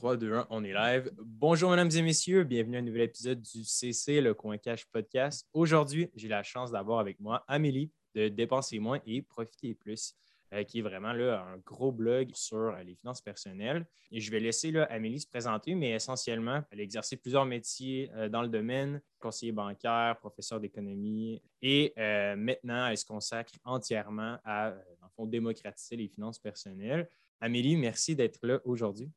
3, 2, 1, on est live. Bonjour, mesdames et messieurs. Bienvenue à un nouvel épisode du CC, le Coin Cash Podcast. Aujourd'hui, j'ai la chance d'avoir avec moi Amélie de Dépenser moins et Profiter plus, euh, qui est vraiment là, un gros blog sur euh, les finances personnelles. Et je vais laisser Amélie se présenter, mais essentiellement, elle a exercé plusieurs métiers euh, dans le domaine, conseiller bancaire, professeur d'économie, et maintenant, elle se consacre entièrement à, le fond, démocratiser les finances personnelles. Amélie, merci d'être là aujourd'hui.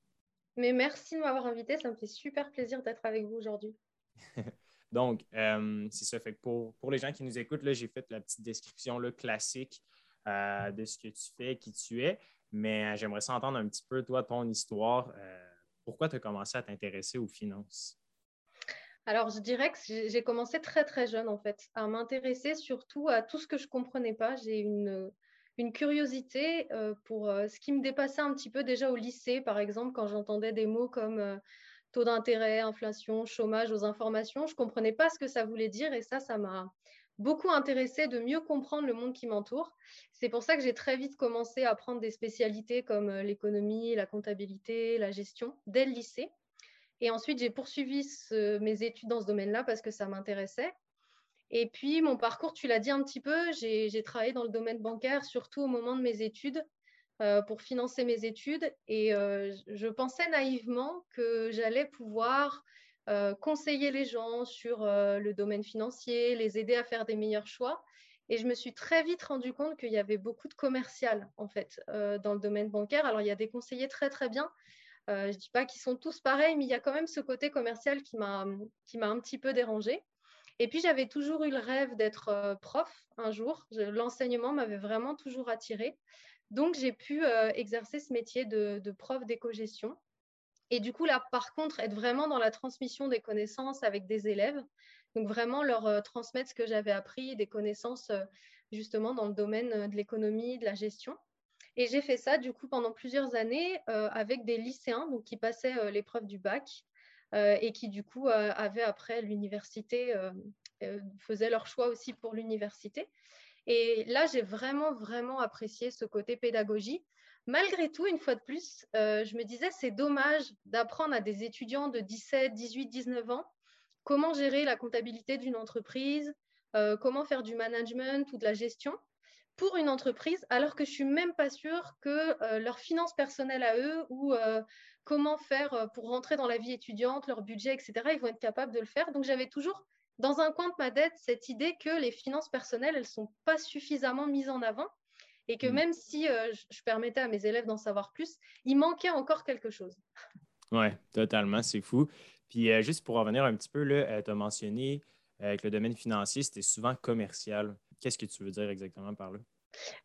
Mais merci de m'avoir invité. Ça me fait super plaisir d'être avec vous aujourd'hui. Donc, euh, c'est ça. Fait que pour, pour les gens qui nous écoutent, j'ai fait la petite description là, classique euh, de ce que tu fais, qui tu es. Mais euh, j'aimerais entendre un petit peu, toi, ton histoire. pourquoi tu as commencé à t'intéresser aux finances? Alors, je dirais que j'ai commencé très, très jeune, en fait, à m'intéresser surtout à tout ce que je ne comprenais pas. J'ai une une curiosité euh, pour euh, ce qui me dépassait un petit peu déjà au lycée, par exemple, quand j'entendais des mots comme euh, taux d'intérêt, inflation, chômage aux informations. Je ne comprenais pas ce que ça voulait dire et ça, ça m'a beaucoup intéressé de mieux comprendre le monde qui m'entoure. C'est pour ça que j'ai très vite commencé à apprendre des spécialités comme l'économie, la comptabilité, la gestion dès le lycée. Et ensuite, j'ai poursuivi mes études dans ce domaine-là parce que ça m'intéressait. Et puis, mon parcours, tu l'as dit un petit peu, j'ai travaillé dans le domaine bancaire, surtout au moment de mes études, euh, pour financer mes études. Et euh, je pensais naïvement que j'allais pouvoir euh, conseiller les gens sur le domaine financier, les aider à faire des meilleurs choix. Et je me suis très vite rendu compte qu'il y avait beaucoup de commercial, en fait, dans le domaine bancaire. Alors, il y a des conseillers très, très bien. je ne dis pas qu'ils sont tous pareils, mais il y a quand même ce côté commercial qui m'a un petit peu dérangée. Et puis, j'avais toujours eu le rêve d'être euh, prof un jour. L'enseignement m'avait vraiment toujours attirée. Donc, j'ai pu euh, exercer ce métier de, prof d'éco-gestion. Et du coup, là, par contre, être vraiment dans la transmission des connaissances avec des élèves. Donc, vraiment leur euh, transmettre ce que j'avais appris, des connaissances justement dans le domaine de l'économie, de la gestion. Et j'ai fait ça, du coup, pendant plusieurs années avec des lycéens donc, qui passaient l'épreuve du bac et qui du coup euh, avaient après l'université, euh, faisaient leur choix aussi pour l'université. Et là, j'ai vraiment, vraiment apprécié ce côté pédagogie. Malgré tout, une fois de plus, je me disais, c'est dommage d'apprendre à des étudiants de 17, 18, 19 ans comment gérer la comptabilité d'une entreprise, comment faire du management ou de la gestion pour une entreprise, alors que je suis même pas sûre que euh, leurs finances personnelles à eux ou euh, comment faire euh, pour rentrer dans la vie étudiante, leur budget, etc., ils vont être capables de le faire. Donc j'avais toujours dans un coin de ma tête cette idée que les finances personnelles, elles sont pas suffisamment mises en avant et que mmh. même si je permettais à mes élèves d'en savoir plus, il manquait encore quelque chose. Oui, totalement, c'est fou. Puis juste pour revenir un petit peu, tu as mentionné que le domaine financier, c'était souvent commercial. Qu'est-ce que tu veux dire exactement par là?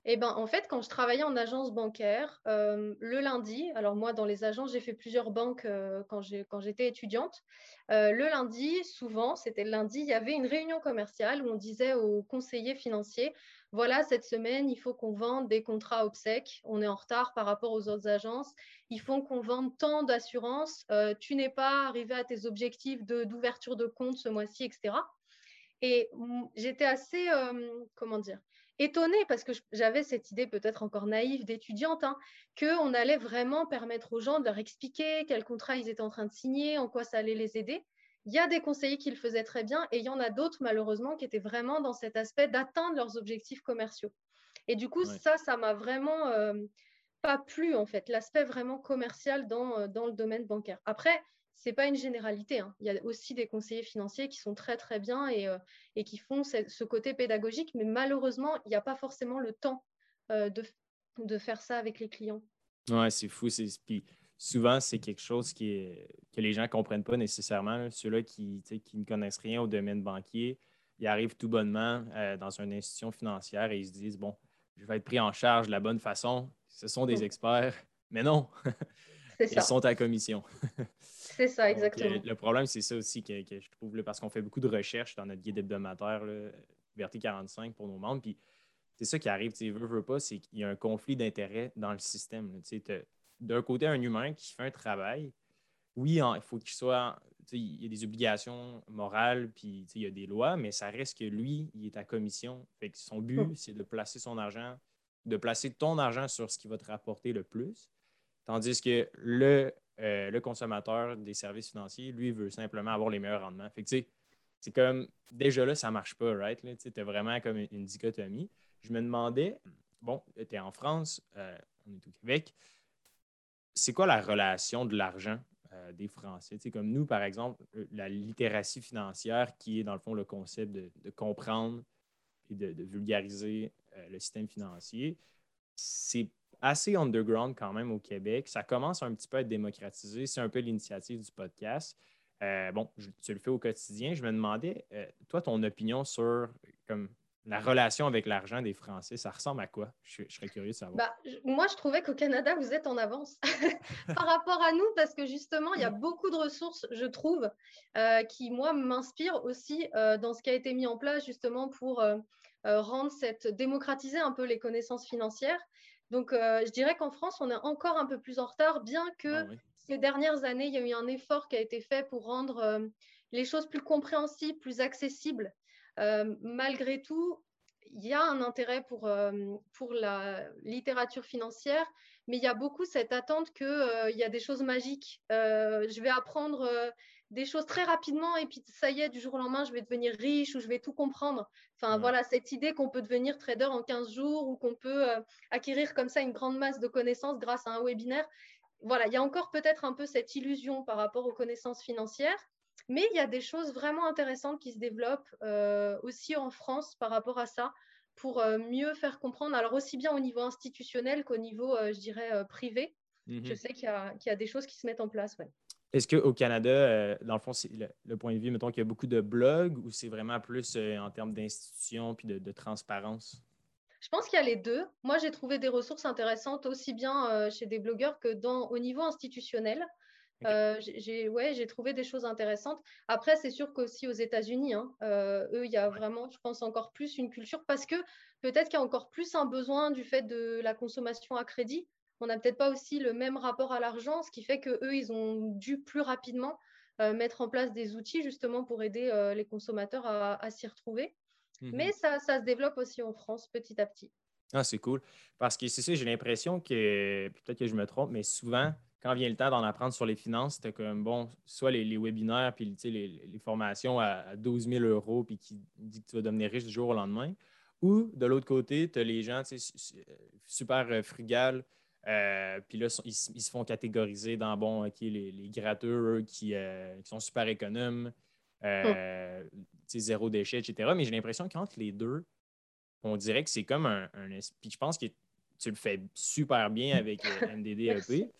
Eh ben, en fait, quand je travaillais en agence bancaire, euh, le lundi, alors moi, dans les agences, j'ai fait plusieurs banques euh, quand j'étais étudiante. Euh, le lundi, souvent, c'était le lundi, il y avait une réunion commerciale où on disait aux conseillers financiers, voilà, cette semaine, il faut qu'on vende des contrats obsèques, on est en retard par rapport aux autres agences, il faut qu'on vende tant d'assurances, tu n'es pas arrivé à tes objectifs d'ouverture de, compte ce mois-ci, etc. Et j'étais assez, comment dire, étonnée parce que j'avais cette idée peut-être encore naïve d'étudiante, hein, qu'on allait vraiment permettre aux gens de leur expliquer quel contrat ils étaient en train de signer, en quoi ça allait les aider. Il y a des conseillers qui le faisaient très bien et il y en a d'autres malheureusement qui étaient vraiment dans cet aspect d'atteindre leurs objectifs commerciaux. Et du coup, ça, ça m'a vraiment euh, pas plu en fait, l'aspect vraiment commercial dans, euh, dans le domaine bancaire. Après, c'est pas une généralité. Hein. Il y a aussi des conseillers financiers qui sont très très bien et, euh, et qui font ce, côté pédagogique, mais malheureusement, il n'y a pas forcément le temps euh, de, de, faire ça avec les clients. Oui, c'est fou. Puis souvent, c'est quelque chose qui est, que les gens ne comprennent pas nécessairement. Ceux-là qui, qui ne connaissent rien au domaine banquier, ils arrivent tout bonnement euh, dans une institution financière et ils se disent, bon, je vais être pris en charge de la bonne façon. Ce sont des experts. Mais non, ils sont à commission. C'est ça, exactement. le problème, c'est ça aussi que, je trouve, parce qu'on fait beaucoup de recherches dans notre guide hebdomadaire, Liberté 45 pour nos membres. Puis c'est ça qui arrive, tu veux, veux pas, c'est qu'il y a un conflit d'intérêts dans le système. D'un côté, un humain qui fait un travail, oui, il faut qu'il soit. Il y a des obligations morales, puis il y a des lois, mais ça reste que lui, il est à commission. Fait que son but, c'est de placer son argent, de placer ton argent sur ce qui va te rapporter le plus. Tandis que le euh, le consommateur des services financiers, lui, veut simplement avoir les meilleurs rendements. Fait que, c'est comme, déjà là, ça marche pas, right? Tu vraiment comme une, dichotomie. Je me demandais, bon, tu es en France, euh, on est au Québec, c'est quoi la relation de l'argent euh, des Français? sais, comme nous, par exemple, la littératie financière, qui est dans le fond le concept de, comprendre et de, vulgariser le système financier, c'est assez underground quand même au Québec. Ça commence un petit peu à être démocratisé. C'est un peu l'initiative du podcast. Euh, bon, tu le fais au quotidien. Je me demandais, euh, toi, ton opinion sur comme, la relation avec l'argent des Français, ça ressemble à quoi? Je, serais curieux de savoir. Bah, moi, je trouvais qu'au Canada, vous êtes en avance par rapport à nous parce que justement, il y a beaucoup de ressources, je trouve, euh, qui, moi, m'inspirent aussi dans ce qui a été mis en place justement pour rendre cette, démocratiser un peu les connaissances financières. Donc, euh, je dirais qu'en France, on est encore un peu plus en retard, bien que ah ces dernières années, il y a eu un effort qui a été fait pour rendre euh, les choses plus compréhensibles, plus accessibles. Euh, malgré tout, il y a un intérêt pour, pour la littérature financière, mais il y a beaucoup cette attente qu'il y a des choses magiques. je vais apprendre des choses très rapidement et puis ça y est, du jour au lendemain, je vais devenir riche ou je vais tout comprendre. Enfin, voilà, cette idée qu'on peut devenir trader en 15 jours ou qu'on peut euh, acquérir comme ça une grande masse de connaissances grâce à un webinaire. Voilà, il y a encore peut-être un peu cette illusion par rapport aux connaissances financières, mais il y a des choses vraiment intéressantes qui se développent euh, aussi en France par rapport à ça pour euh, mieux faire comprendre, alors aussi bien au niveau institutionnel qu'au niveau, je dirais, privé. Je mmh sais qu'il y, a des choses qui se mettent en place. Ouais. Est-ce qu'au Canada, euh, dans le fond, c'est le, point de vue, mettons qu'il y a beaucoup de blogs ou c'est vraiment plus euh, en termes d'institutions puis de, transparence? Je pense qu'il y a les deux. Moi, j'ai trouvé des ressources intéressantes aussi bien euh, chez des blogueurs que dans, au niveau institutionnel. j'ai ouais, trouvé des choses intéressantes. Après, c'est sûr qu'aussi aux États-Unis, hein, eux, il y a vraiment, je pense, encore plus une culture parce que peut-être qu'il y a encore plus un besoin du fait de la consommation à crédit on n'a peut-être pas aussi le même rapport à l'argent, ce qui fait qu'eux, ils ont dû plus rapidement euh, mettre en place des outils justement pour aider euh, les consommateurs à, s'y retrouver. Mhm. Mais ça, se développe aussi en France petit à petit. Ah, c'est cool. Parce que c'est ça, j'ai l'impression que, peut-être que je me trompe, mais souvent, quand vient le temps d'en apprendre sur les finances, tu comme, bon, soit les, webinaires, puis les, les, formations à, 12 000 euros, puis qui dit que tu vas devenir riche du jour au lendemain. Ou de l'autre côté, tu as les gens super euh, frugales euh, puis là, ils, se font catégoriser dans bon, OK, les, les gratteux, qui, euh, qui, sont super économes, euh, zéro déchet, etc. Mais j'ai l'impression qu'entre les deux, on dirait que c'est comme un, un Puis je pense que tu le fais super bien avec MDDEP.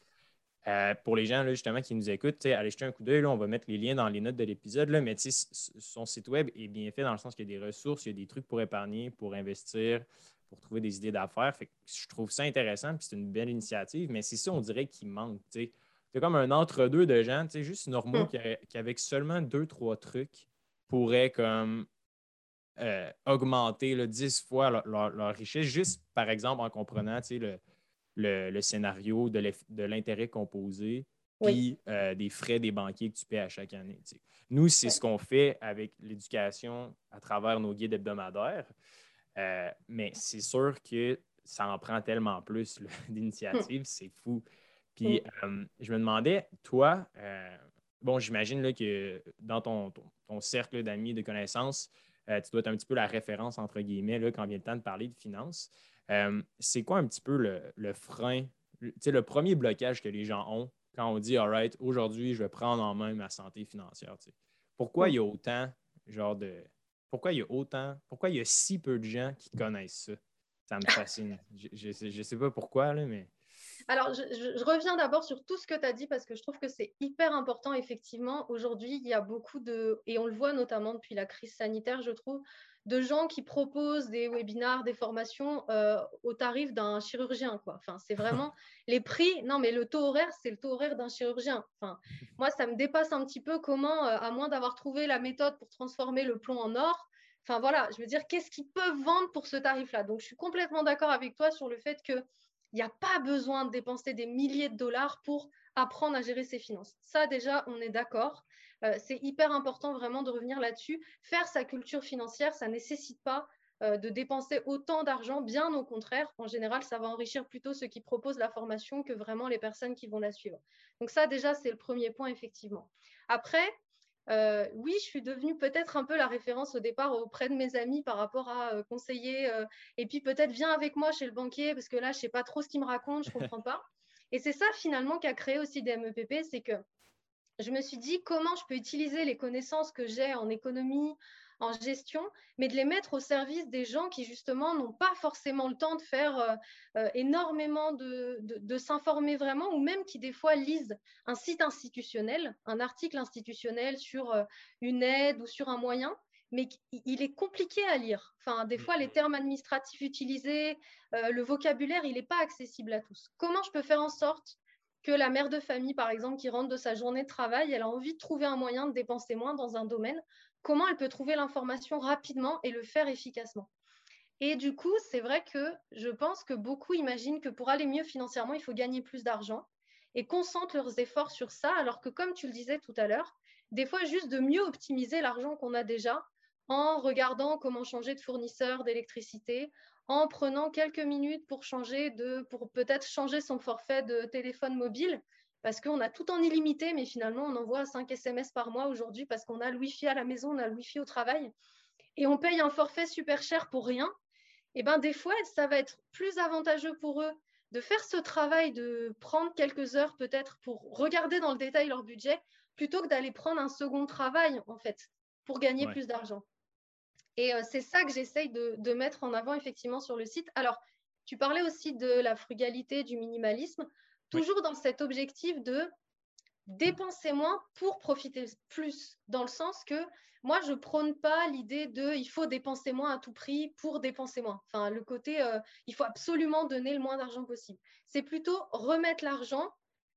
pour les gens justement qui nous écoutent, allez jeter un coup d'œil. On va mettre les liens dans les notes de l'épisode. Mais son site web est bien fait dans le sens qu'il y a des ressources, il y a des trucs pour épargner, pour investir, pour trouver des idées d'affaires. je trouve ça intéressant, puis c'est une belle initiative, mais c'est ça, on dirait qu'il manque. C'est comme un entre-deux de gens, juste normaux hmm. qui, avec seulement deux, trois trucs, pourraient comme euh, augmenter là, 10 fois leur, richesse, juste par exemple en comprenant le, le, scénario de l'intérêt composé, puis euh, des frais des banquiers que tu paies à chaque année. Nous, c'est ce qu'on fait avec l'éducation à travers nos guides hebdomadaires. Euh, mais c'est sûr que ça en prend tellement plus d'initiatives, c'est fou. Puis euh, je me demandais, toi, euh, bon, j'imagine que dans ton, cercle d'amis, de connaissances, tu dois être un petit peu la référence, entre guillemets, là, quand vient le temps de parler de finances. c'est quoi un petit peu le, frein, le premier blocage que les gens ont quand on dit, all right, aujourd'hui, je vais prendre en main ma santé financière? Pourquoi il y a autant, genre, de, pourquoi il y a autant, pourquoi il y a si peu de gens qui connaissent ça? Ça me fascine. je ne sais, pas pourquoi, là, mais. Alors, je, reviens d'abord sur tout ce que tu as dit parce que je trouve que c'est hyper important. Effectivement, aujourd'hui, il y a beaucoup de, et on le voit notamment depuis la crise sanitaire, je trouve, de gens qui proposent des webinars, des formations euh, au tarif d'un chirurgien. Quoi. Enfin, c'est vraiment les prix. Non, mais le taux horaire, c'est le taux horaire d'un chirurgien. Enfin, moi, ça me dépasse un petit peu comment, euh, à moins d'avoir trouvé la méthode pour transformer le plomb en or, enfin voilà, je veux dire, qu'est-ce qu'ils peuvent vendre pour ce tarif-là? Donc, je suis complètement d'accord avec toi sur le fait qu'il n'y a pas besoin de dépenser des milliers de dollars pour apprendre à gérer ses finances. Ça, déjà, on est d'accord. Euh, c'est hyper important vraiment de revenir là-dessus. Faire sa culture financière, ça ne nécessite pas de dépenser autant d'argent. Bien au contraire, en général, ça va enrichir plutôt ceux qui proposent la formation que vraiment les personnes qui vont la suivre. Donc ça, déjà, c'est le premier point, effectivement. Après, euh, oui, je suis devenue peut-être un peu la référence au départ auprès de mes amis par rapport à euh, conseiller. Euh, et puis peut-être viens avec moi chez le banquier parce que là, je ne sais pas trop ce qu'il me raconte, je ne comprends pas. Et c'est ça finalement qui a créé aussi des MEPP, c'est que je me suis dit comment je peux utiliser les connaissances que j'ai en économie, en gestion, mais de les mettre au service des gens qui justement n'ont pas forcément le temps de faire euh, euh, énormément de, s'informer vraiment, ou même qui des fois lisent un site institutionnel, un article institutionnel sur euh, une aide ou sur un moyen, mais il est compliqué à lire. Enfin, des fois, les termes administratifs utilisés, le vocabulaire, il n'est pas accessible à tous. Comment je peux faire en sorte la mère de famille, par exemple, qui rentre de sa journée de travail, elle a envie de trouver un moyen de dépenser moins dans un domaine comment elle peut trouver l'information rapidement et le faire efficacement? Et du coup, c'est vrai que je pense que beaucoup imaginent que pour aller mieux financièrement, il faut gagner plus d'argent et concentrent leurs efforts sur ça, alors que comme tu le disais tout à l'heure, des fois juste de mieux optimiser l'argent qu'on a déjà en regardant comment changer de fournisseur d'électricité, en prenant quelques minutes pour changer de, pour peut-être changer son forfait de téléphone mobile parce qu'on a tout en illimité, mais finalement, on envoie 5 SMS par mois aujourd'hui parce qu'on a le Wi-Fi à la maison, on a le Wi-Fi au travail, et on paye un forfait super cher pour rien. Et eh bien, des fois, ça va être plus avantageux pour eux de faire ce travail, de prendre quelques heures peut-être pour regarder dans le détail leur budget, plutôt que d'aller prendre un second travail, en fait, pour gagner plus d'argent. Et euh, c'est ça que j'essaye de, de, mettre en avant, effectivement, sur le site. Alors, tu parlais aussi de la frugalité, du minimalisme toujours dans cet objectif de dépenser moins pour profiter plus, dans le sens que moi, je prône pas l'idée de il faut dépenser moins à tout prix pour dépenser moins. Enfin, le côté euh, il faut absolument donner le moins d'argent possible. C'est plutôt remettre l'argent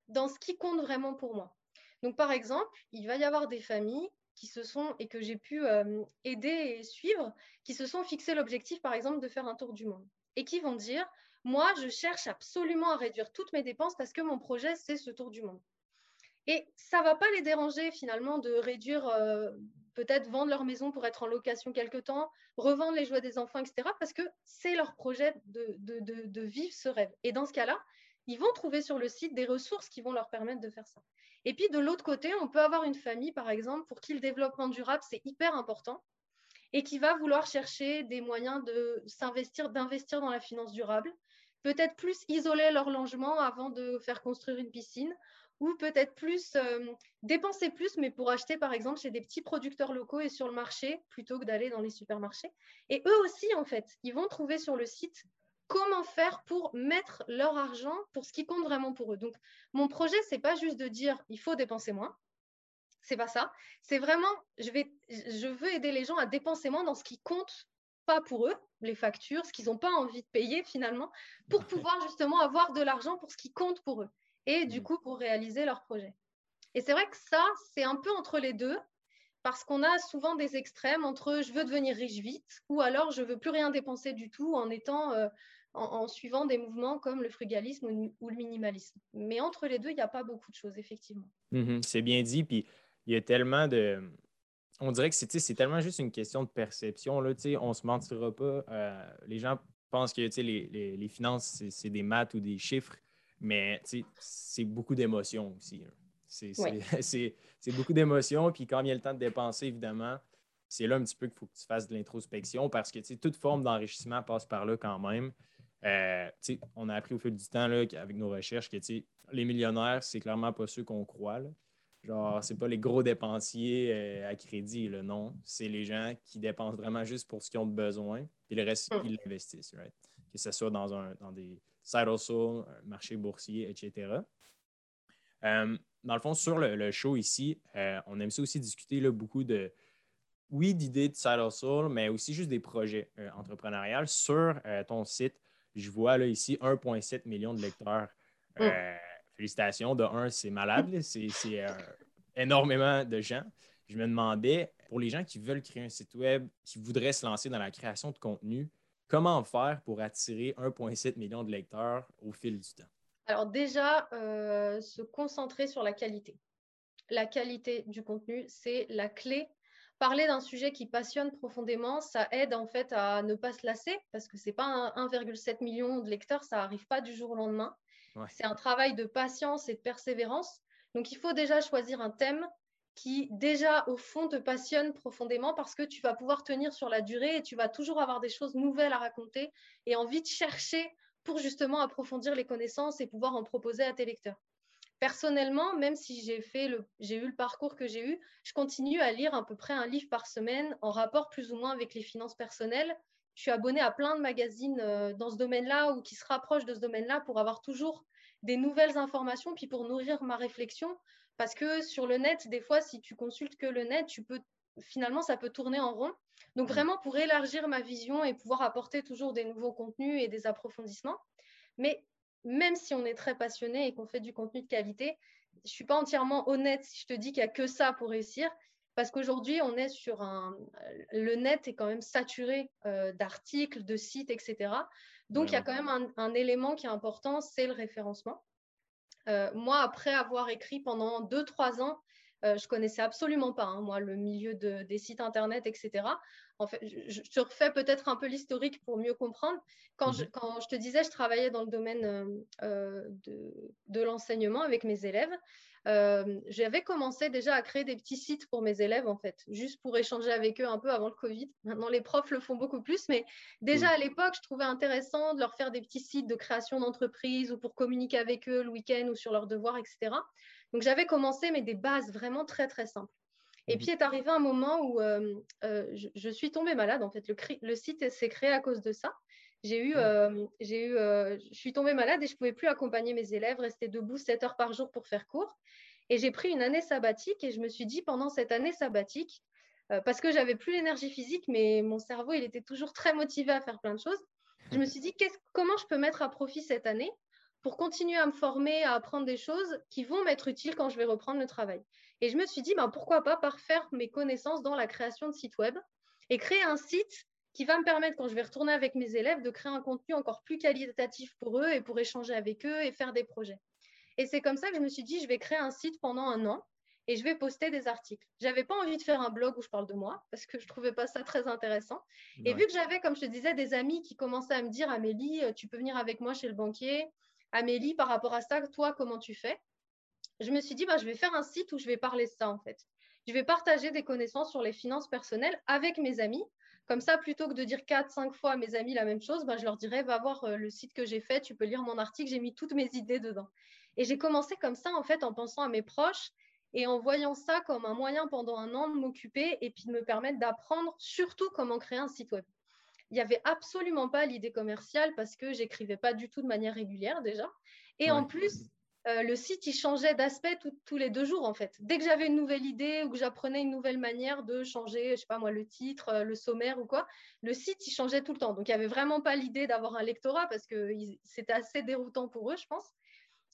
dans ce qui compte vraiment pour moi. Donc, par exemple, il va y avoir des familles qui se sont, et que j'ai pu euh, aider et suivre, qui se sont fixés l'objectif, par exemple, de faire un tour du monde et qui vont dire moi, je cherche absolument à réduire toutes mes dépenses parce que mon projet, c'est ce tour du monde. Et ça ne va pas les déranger finalement de réduire, euh, peut-être vendre leur maison pour être en location quelque temps, revendre les jouets des enfants, etc. Parce que c'est leur projet de, de, vivre ce rêve. Et dans ce cas-là, ils vont trouver sur le site des ressources qui vont leur permettre de faire ça. Et puis de l'autre côté, on peut avoir une famille, par exemple, pour qui le développement durable, c'est hyper important et qui va vouloir chercher des moyens de s'investir, d'investir dans la finance durable, peut-être plus isoler leur logement avant de faire construire une piscine, ou peut-être plus euh, dépenser plus, mais pour acheter par exemple chez des petits producteurs locaux et sur le marché, plutôt que d'aller dans les supermarchés. Et eux aussi, en fait, ils vont trouver sur le site comment faire pour mettre leur argent pour ce qui compte vraiment pour eux. Donc, mon projet, c'est pas juste de dire il faut dépenser moins. C'est pas ça. C'est vraiment, je, vais, je veux aider les gens à dépenser moins dans ce qui compte pas pour eux, les factures, ce qu'ils n'ont pas envie de payer finalement, pour pouvoir justement avoir de l'argent pour ce qui compte pour eux et du mmh. coup pour réaliser leur projet. Et c'est vrai que ça, c'est un peu entre les deux, parce qu'on a souvent des extrêmes entre je veux devenir riche vite ou alors je veux plus rien dépenser du tout en étant euh, en, suivant des mouvements comme le frugalisme ou, le minimalisme. Mais entre les deux, il n'y a pas beaucoup de choses, effectivement. Mmh c'est bien dit, puis il y a tellement de, on dirait que c'est tellement juste une question de perception. Là, on ne se mentira pas. Euh, les gens pensent que les, les, finances, c'est des maths ou des chiffres, mais c'est beaucoup d'émotions aussi. C'est beaucoup d'émotions. Puis quand il y a le temps de dépenser, évidemment, c'est là un petit peu qu'il faut que tu fasses de l'introspection parce que toute forme d'enrichissement passe par là quand même. Euh, on a appris au fil du temps là, avec nos recherches que les millionnaires, c'est clairement pas ceux qu'on croit. Là. Genre, c'est pas les gros dépensiers euh, à crédit, là, non. C'est les gens qui dépensent vraiment juste pour ce qu'ils ont besoin, puis le reste, ils l'investissent, right? Que ce soit dans, un, dans des side hustle, un marché boursier, etc. Euh, dans le fond, sur le, show ici, on aime aussi discuter là, beaucoup de, oui, d'idées de side hustle, mais aussi juste des projets entrepreneuriales. Sur ton site, je vois là ici 1,7 million de lecteurs. Mm félicitations. De un, c'est malade, c'est euh, énormément de gens. Je me demandais, pour les gens qui veulent créer un site web, qui voudraient se lancer dans la création de contenu, comment faire pour attirer 1,7 million de lecteurs au fil du temps? Alors déjà, euh, se concentrer sur la qualité. La qualité du contenu, c'est la clé parler d'un sujet qui passionne profondément, ça aide en fait à ne pas se lasser parce que c'est pas 1,7 million de lecteurs, ça n'arrive pas du jour au lendemain. C'est un travail de patience et de persévérance. Donc il faut déjà choisir un thème qui déjà au fond te passionne profondément parce que tu vas pouvoir tenir sur la durée et tu vas toujours avoir des choses nouvelles à raconter et envie de chercher pour justement approfondir les connaissances et pouvoir en proposer à tes lecteurs. Personnellement, même si j'ai fait le, j'ai eu le parcours que j'ai eu, je continue à lire à peu près un livre par semaine en rapport plus ou moins avec les finances personnelles. Je suis abonnée à plein de magazines euh, dans ce domaine-là ou qui se rapprochent de ce domaine-là pour avoir toujours des nouvelles informations, puis pour nourrir ma réflexion. Parce que sur le net, des fois, si tu consultes que le net, tu peux finalement, ça peut tourner en rond. Donc mmh. vraiment pour élargir ma vision et pouvoir apporter toujours des nouveaux contenus et des approfondissements. Mais même si on est très passionné et qu'on fait du contenu de qualité, je ne suis pas entièrement honnête si je te dis qu'il n'y a que ça pour réussir. Parce qu'aujourd'hui, on est sur un. Le net est quand même saturé euh, d'articles, de sites, etc. Donc, il y a quand même un, élément qui est important, c'est le référencement. Euh, moi, après avoir écrit pendant 2-3 ans, euh, je connaissais absolument pas, hein, moi, le milieu des sites internet, etc. En fait, je, te refais peut-être un peu l'historique pour mieux comprendre. Quand, je, mhm. quand, je, te disais, je travaillais dans le domaine euh, euh, de, de l'enseignement avec mes élèves. j'avais commencé déjà à créer des petits sites pour mes élèves, en fait, juste pour échanger avec eux un peu avant le Covid. Maintenant, les profs le font beaucoup plus, mais déjà à l'époque, je trouvais intéressant de leur faire des petits sites de création d'entreprise ou pour communiquer avec eux le week-end ou sur leurs devoirs, etc. Donc j'avais commencé, mais des bases vraiment très très simples. Et mmh puis est arrivé un moment où euh, euh, je, suis tombée malade. En fait, le, site s'est créé à cause de ça. J'ai eu, euh, j'ai eu, je suis tombée malade et je ne pouvais plus accompagner mes élèves, rester debout 7 heures par jour pour faire cours. Et j'ai pris une année sabbatique et je me suis dit pendant cette année sabbatique, parce que j'avais plus l'énergie physique, mais mon cerveau il était toujours très motivé à faire plein de choses. Je me suis dit comment je peux mettre à profit cette année pour continuer à me former, à apprendre des choses qui vont m'être utiles quand je vais reprendre le travail. Et je me suis dit, ben, pourquoi pas parfaire mes connaissances dans la création de sites web et créer un site qui va me permettre, quand je vais retourner avec mes élèves, de créer un contenu encore plus qualitatif pour eux et pour échanger avec eux et faire des projets. Et c'est comme ça que je me suis dit, je vais créer un site pendant un an et je vais poster des articles. J'avais pas envie de faire un blog où je parle de moi parce que je trouvais pas ça très intéressant. Et vu que j'avais, comme je te disais, des amis qui commençaient à me dire, Amélie, tu peux venir avec moi chez le banquier, Amélie, par rapport à ça, toi, comment tu fais? Je me suis dit, bah, je vais faire un site où je vais parler de ça, en fait. Je vais partager des connaissances sur les finances personnelles avec mes amis. Comme ça, plutôt que de dire 4-5 fois à mes amis la même chose, bah, je leur dirais, va voir euh, le site que j'ai fait, tu peux lire mon article, j'ai mis toutes mes idées dedans. Et j'ai commencé comme ça, en fait, en pensant à mes proches et en voyant ça comme un moyen pendant un an de m'occuper et puis de me permettre d'apprendre surtout comment créer un site web il n'y avait absolument pas l'idée commerciale parce que j'écrivais pas du tout de manière régulière déjà. Et en plus, euh, le site, il changeait d'aspect tous les deux jours en fait. Dès que j'avais une nouvelle idée ou que j'apprenais une nouvelle manière de changer, je sais pas moi, le titre, euh, le sommaire ou quoi, le site, il changeait tout le temps. Donc, il n'y avait vraiment pas l'idée d'avoir un lectorat parce que c'était assez déroutant pour eux, je pense.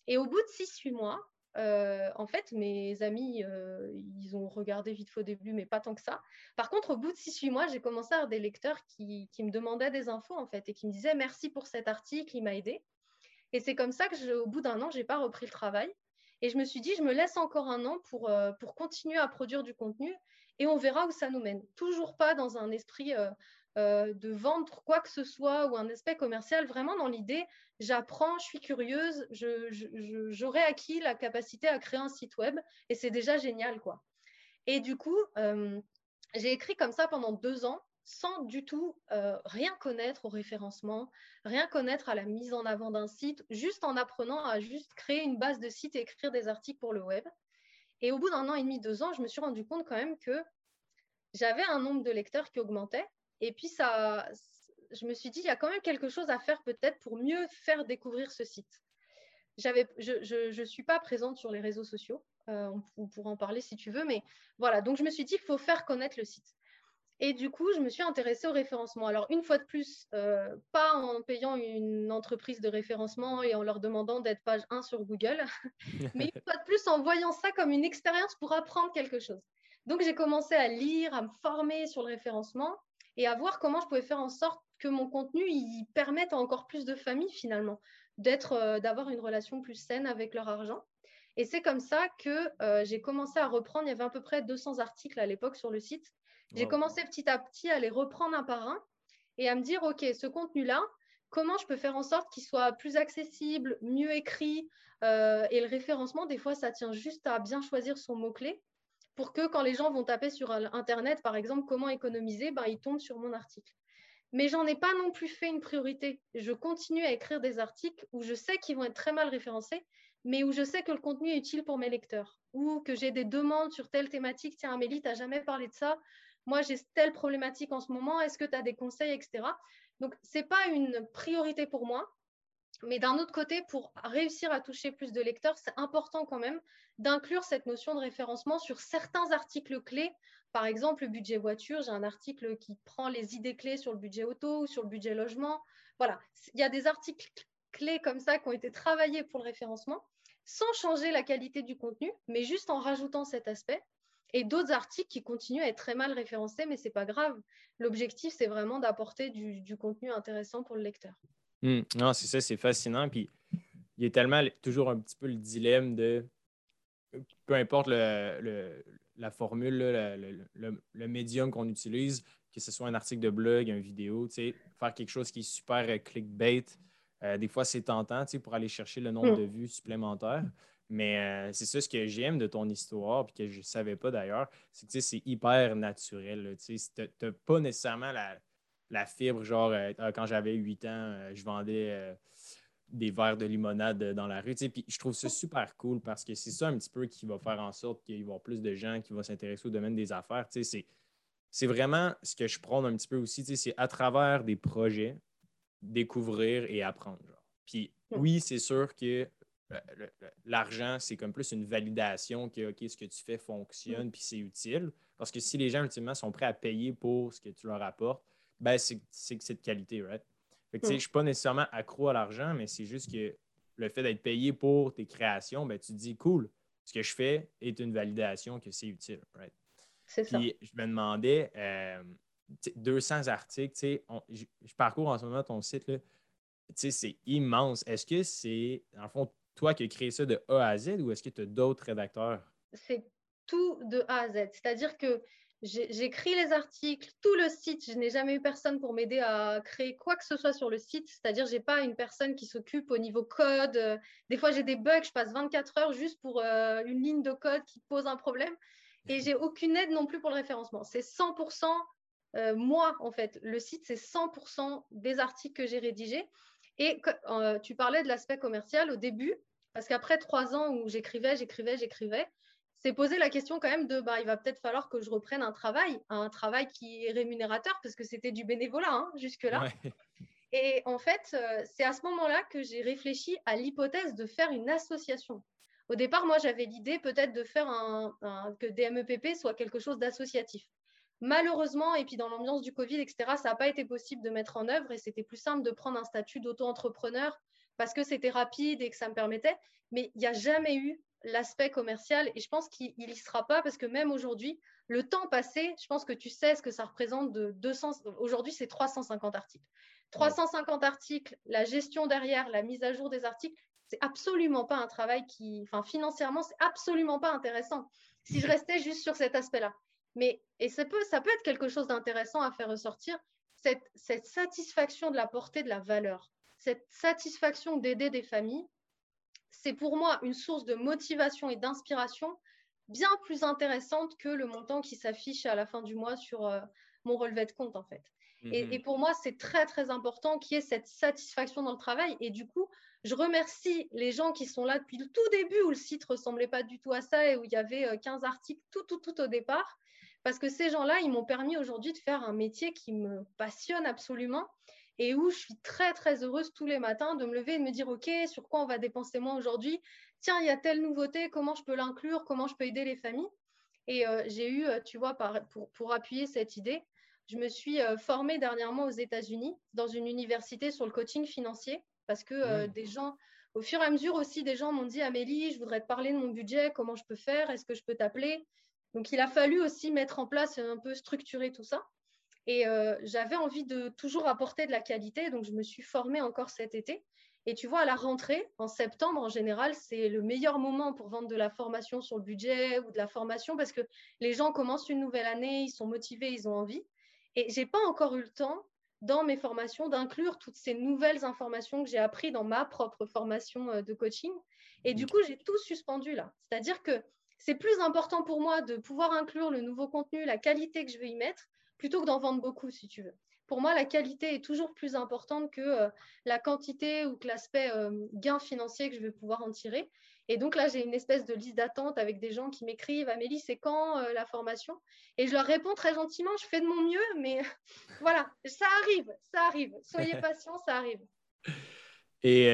Et au bout de 6-8 mois, euh, en fait, mes amis, euh, ils ont regardé vite fait au début, mais pas tant que ça. Par contre, au bout de 6-8 mois, j'ai commencé à avoir des lecteurs qui, me demandaient des infos, en fait, et qui me disaient merci pour cet article, il m'a aidé. Et c'est comme ça que, au bout d'un an, je n'ai pas repris le travail. Et je me suis dit, je me laisse encore un an pour, euh, continuer à produire du contenu et on verra où ça nous mène. Toujours pas dans un esprit de vendre quoi que ce soit ou un aspect commercial, vraiment dans l'idée, j'apprends, je suis curieuse, j'aurais acquis la capacité à créer un site web et c'est déjà génial, quoi. Et du coup, euh, j'ai écrit comme ça pendant deux ans sans du tout euh, rien connaître au référencement, rien connaître à la mise en avant d'un site, juste en apprenant à juste créer une base de site et écrire des articles pour le web. Et au bout d'un an et demi, deux ans, je me suis rendu compte quand même que j'avais un nombre de lecteurs qui augmentait, et puis, ça, je me suis dit, il y a quand même quelque chose à faire peut-être pour mieux faire découvrir ce site. je ne suis pas présente sur les réseaux sociaux, euh, on, pourra en parler si tu veux, mais voilà, donc je me suis dit qu'il faut faire connaître le site. Et du coup, je me suis intéressée au référencement. Alors, une fois de plus, euh, pas en payant une entreprise de référencement et en leur demandant d'être page 1 sur Google, mais une fois de plus en voyant ça comme une expérience pour apprendre quelque chose. Donc, j'ai commencé à lire, à me former sur le référencement et à voir comment je pouvais faire en sorte que mon contenu il permette à encore plus de familles finalement d'être, euh, d'avoir une relation plus saine avec leur argent. Et c'est comme ça que j'ai commencé à reprendre. Il y avait à peu près 200 articles à l'époque sur le site. J'ai commencé petit à petit à les reprendre un par un et à me dire, OK, ce contenu-là, comment je peux faire en sorte qu'il soit plus accessible, mieux écrit Et le référencement, des fois, ça tient juste à bien choisir son mot-clé pour que quand les gens vont taper sur Internet, par exemple, comment économiser, ben, ils tombent sur mon article. Mais j'en ai pas non plus fait une priorité. Je continue à écrire des articles où je sais qu'ils vont être très mal référencés, mais où je sais que le contenu est utile pour mes lecteurs, ou que j'ai des demandes sur telle thématique. Tiens, Amélie, tu n'as jamais parlé de ça. Moi, j'ai telle problématique en ce moment. Est-ce que tu as des conseils, etc. Donc, ce n'est pas une priorité pour moi. Mais d'un autre côté, pour réussir à toucher plus de lecteurs, c'est important quand même d'inclure cette notion de référencement sur certains articles clés. Par exemple, le budget voiture, j'ai un article qui prend les idées clés sur le budget auto ou sur le budget logement. Voilà, il y a des articles clés comme ça qui ont été travaillés pour le référencement sans changer la qualité du contenu, mais juste en rajoutant cet aspect. Et d'autres articles qui continuent à être très mal référencés, mais ce n'est pas grave. L'objectif, c'est vraiment d'apporter du la intéressant pour le lecteur. Hmm. non, c'est ça, c'est fascinant. Puis il y a tellement toujours un petit peu le dilemme de peu importe la formule, le, médium qu'on utilise, que ce soit un article de blog, une vidéo, faire quelque chose qui est super euh, clickbait. Euh, des fois, c'est tentant pour aller chercher le nombre hmm. de vues supplémentaires. Mais euh, c'est ça ce que j'aime de ton histoire, puis que je ne savais pas d'ailleurs, c'est que c'est hyper naturel. Tu n'as pas nécessairement la, la fibre, genre, euh, ah, quand j'avais 8 ans, euh, je vendais euh, des verres de limonade dans la rue. Puis je trouve ça super cool parce que c'est ça un petit peu qui va faire en sorte qu'il va y avoir plus de gens qui vont s'intéresser au domaine des affaires. C'est vraiment ce que je prône un petit peu aussi, c'est à travers des projets, découvrir et apprendre. Puis oui, c'est sûr que l'argent, c'est comme plus une validation que OK, ce que tu fais fonctionne puis c'est utile. Parce que si les gens, ultimement, sont prêts à payer pour ce que tu leur apportes, ben, c'est que c'est de qualité, right? Fait que, Je ne suis pas nécessairement accro à l'argent, mais c'est juste que le fait d'être payé pour tes créations, ben, tu te dis, cool, ce que je fais est une validation que c'est utile, right? C'est ça. Je me demandais, 200 euh, articles, on, je, je, parcours en ce moment ton site, c'est immense. Est-ce que c'est, en fond, toi qui as créé ça de A à Z ou est-ce que tu as d'autres rédacteurs? C'est tout de A à Z. C'est-à-dire que J'écris les articles, tout le site. Je n'ai jamais eu personne pour m'aider à créer quoi que ce soit sur le site. C'est-à-dire, je n'ai pas une personne qui s'occupe au niveau code. Des fois, j'ai des bugs. Je passe 24 heures juste pour euh, une ligne de code qui pose un problème. Et j'ai aucune aide non plus pour le référencement. C'est 100% euh, moi, en fait. Le site, c'est 100% des articles que j'ai rédigés. Et euh, tu parlais de l'aspect commercial au début, parce qu'après trois ans où j'écrivais, j'écrivais, j'écrivais, c'est poser la question quand même de bah, il va peut-être falloir que je reprenne un travail, un travail qui est rémunérateur parce que c'était du bénévolat hein, jusque-là. Et en fait, euh, c'est à ce moment-là que j'ai réfléchi à l'hypothèse de faire une association. Au départ, moi, j'avais l'idée peut-être de faire un, que DMEPP soit quelque chose d'associatif. Malheureusement, et puis dans l'ambiance du Covid, etc., ça n'a pas été possible de mettre en œuvre et c'était plus simple de prendre un statut d'auto-entrepreneur parce que c'était rapide et que ça me permettait. Mais il n'y a jamais eu l'aspect commercial et je pense qu'il n'y sera pas parce que même aujourd'hui, le temps passé, je pense que tu sais ce que ça représente de 200. Aujourd'hui, c'est 350 articles. 350 articles, la gestion derrière, la mise à jour des articles, c'est absolument pas un travail qui, enfin, financièrement, c'est absolument pas intéressant si je restais juste sur cet aspect-là. Mais, et ça peut, ça peut être quelque chose d'intéressant à faire ressortir, cette, cette satisfaction de la portée de la valeur, cette satisfaction d'aider des familles c'est pour moi une source de motivation et d'inspiration bien plus intéressante que le montant qui s'affiche à la fin du mois sur euh, mon relevé de compte, en fait. Mhm. Et, pour moi, c'est très, très important qu'il y ait cette satisfaction dans le travail. Et du coup, je remercie les gens qui sont là depuis le tout début où le site ressemblait pas du tout à ça et où il y avait 15 euh, articles tout, tout, tout au départ. Parce que ces gens-là, ils m'ont permis aujourd'hui de faire un métier qui me passionne absolument et où je suis très, très heureuse tous les matins de me lever et de me dire, OK, sur quoi on va dépenser moi aujourd'hui? Tiens, il y a telle nouveauté, comment je peux l'inclure? Comment je peux aider les familles? Et euh, j'ai eu, euh, tu vois, pour, pour, appuyer cette idée, je me suis euh, formée dernièrement aux États-Unis dans une université sur le coaching financier parce que mmh. des gens, au fur et à mesure aussi, des gens m'ont dit, Amélie, je voudrais te parler de mon budget, comment je peux faire? Est-ce que je peux t'appeler? Donc, il a fallu aussi mettre en place un peu structurer tout ça. Et euh, j'avais envie de toujours apporter de la qualité, donc je me suis formée encore cet été. Et tu vois, à la rentrée, en septembre, en général, c'est le meilleur moment pour vendre de la formation sur le budget ou de la formation parce que les gens commencent une nouvelle année, ils sont motivés, ils ont envie. Et j'ai pas encore eu le temps dans mes formations d'inclure toutes ces nouvelles informations que j'ai apprises dans ma propre formation euh, de coaching. Et du coup, j'ai tout suspendu là. C'est-à-dire que c'est plus important pour moi de pouvoir inclure le nouveau contenu, la qualité que je veux y mettre, plutôt que d'en vendre beaucoup, si tu veux. Pour moi, la qualité est toujours plus importante que euh, la quantité ou que l'aspect euh, gain financier que je vais pouvoir en tirer. Et donc là, j'ai une espèce de liste d'attente avec des gens qui m'écrivent Amélie, c'est quand euh, la formation? Et je leur réponds très gentiment je fais de mon mieux, mais voilà, ça arrive, ça arrive. Soyez patients, ça arrive. Et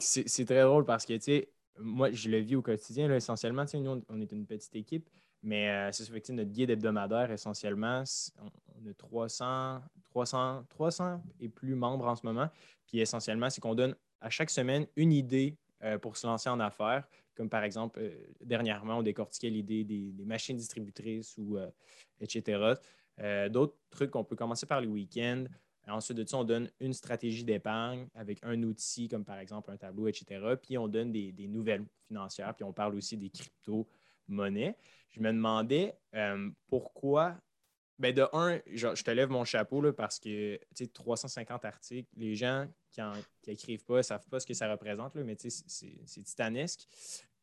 c'est très drôle parce que, tu sais, moi, je le vis au quotidien, là, essentiellement. Nous, on est une petite équipe, mais euh, c'est notre guide hebdomadaire, essentiellement, on a 300, 300, 300 et plus membres en ce moment. Puis essentiellement, c'est qu'on donne à chaque semaine une idée euh, pour se lancer en affaires. Comme par exemple, euh, dernièrement, on décortiquait l'idée des, machines distributrices ou etc. D'autres trucs, on peut commencer par les week-ends. Ensuite de ça, on donne une stratégie d'épargne avec un outil comme par exemple un tableau, etc. Puis on donne des, nouvelles financières. Puis on parle aussi des crypto-monnaies. Je me demandais euh, pourquoi. Ben de un, je, te lève mon chapeau là, parce que 350 articles, les gens qui n'écrivent pas ne savent pas ce que ça représente, là, mais c'est titanesque.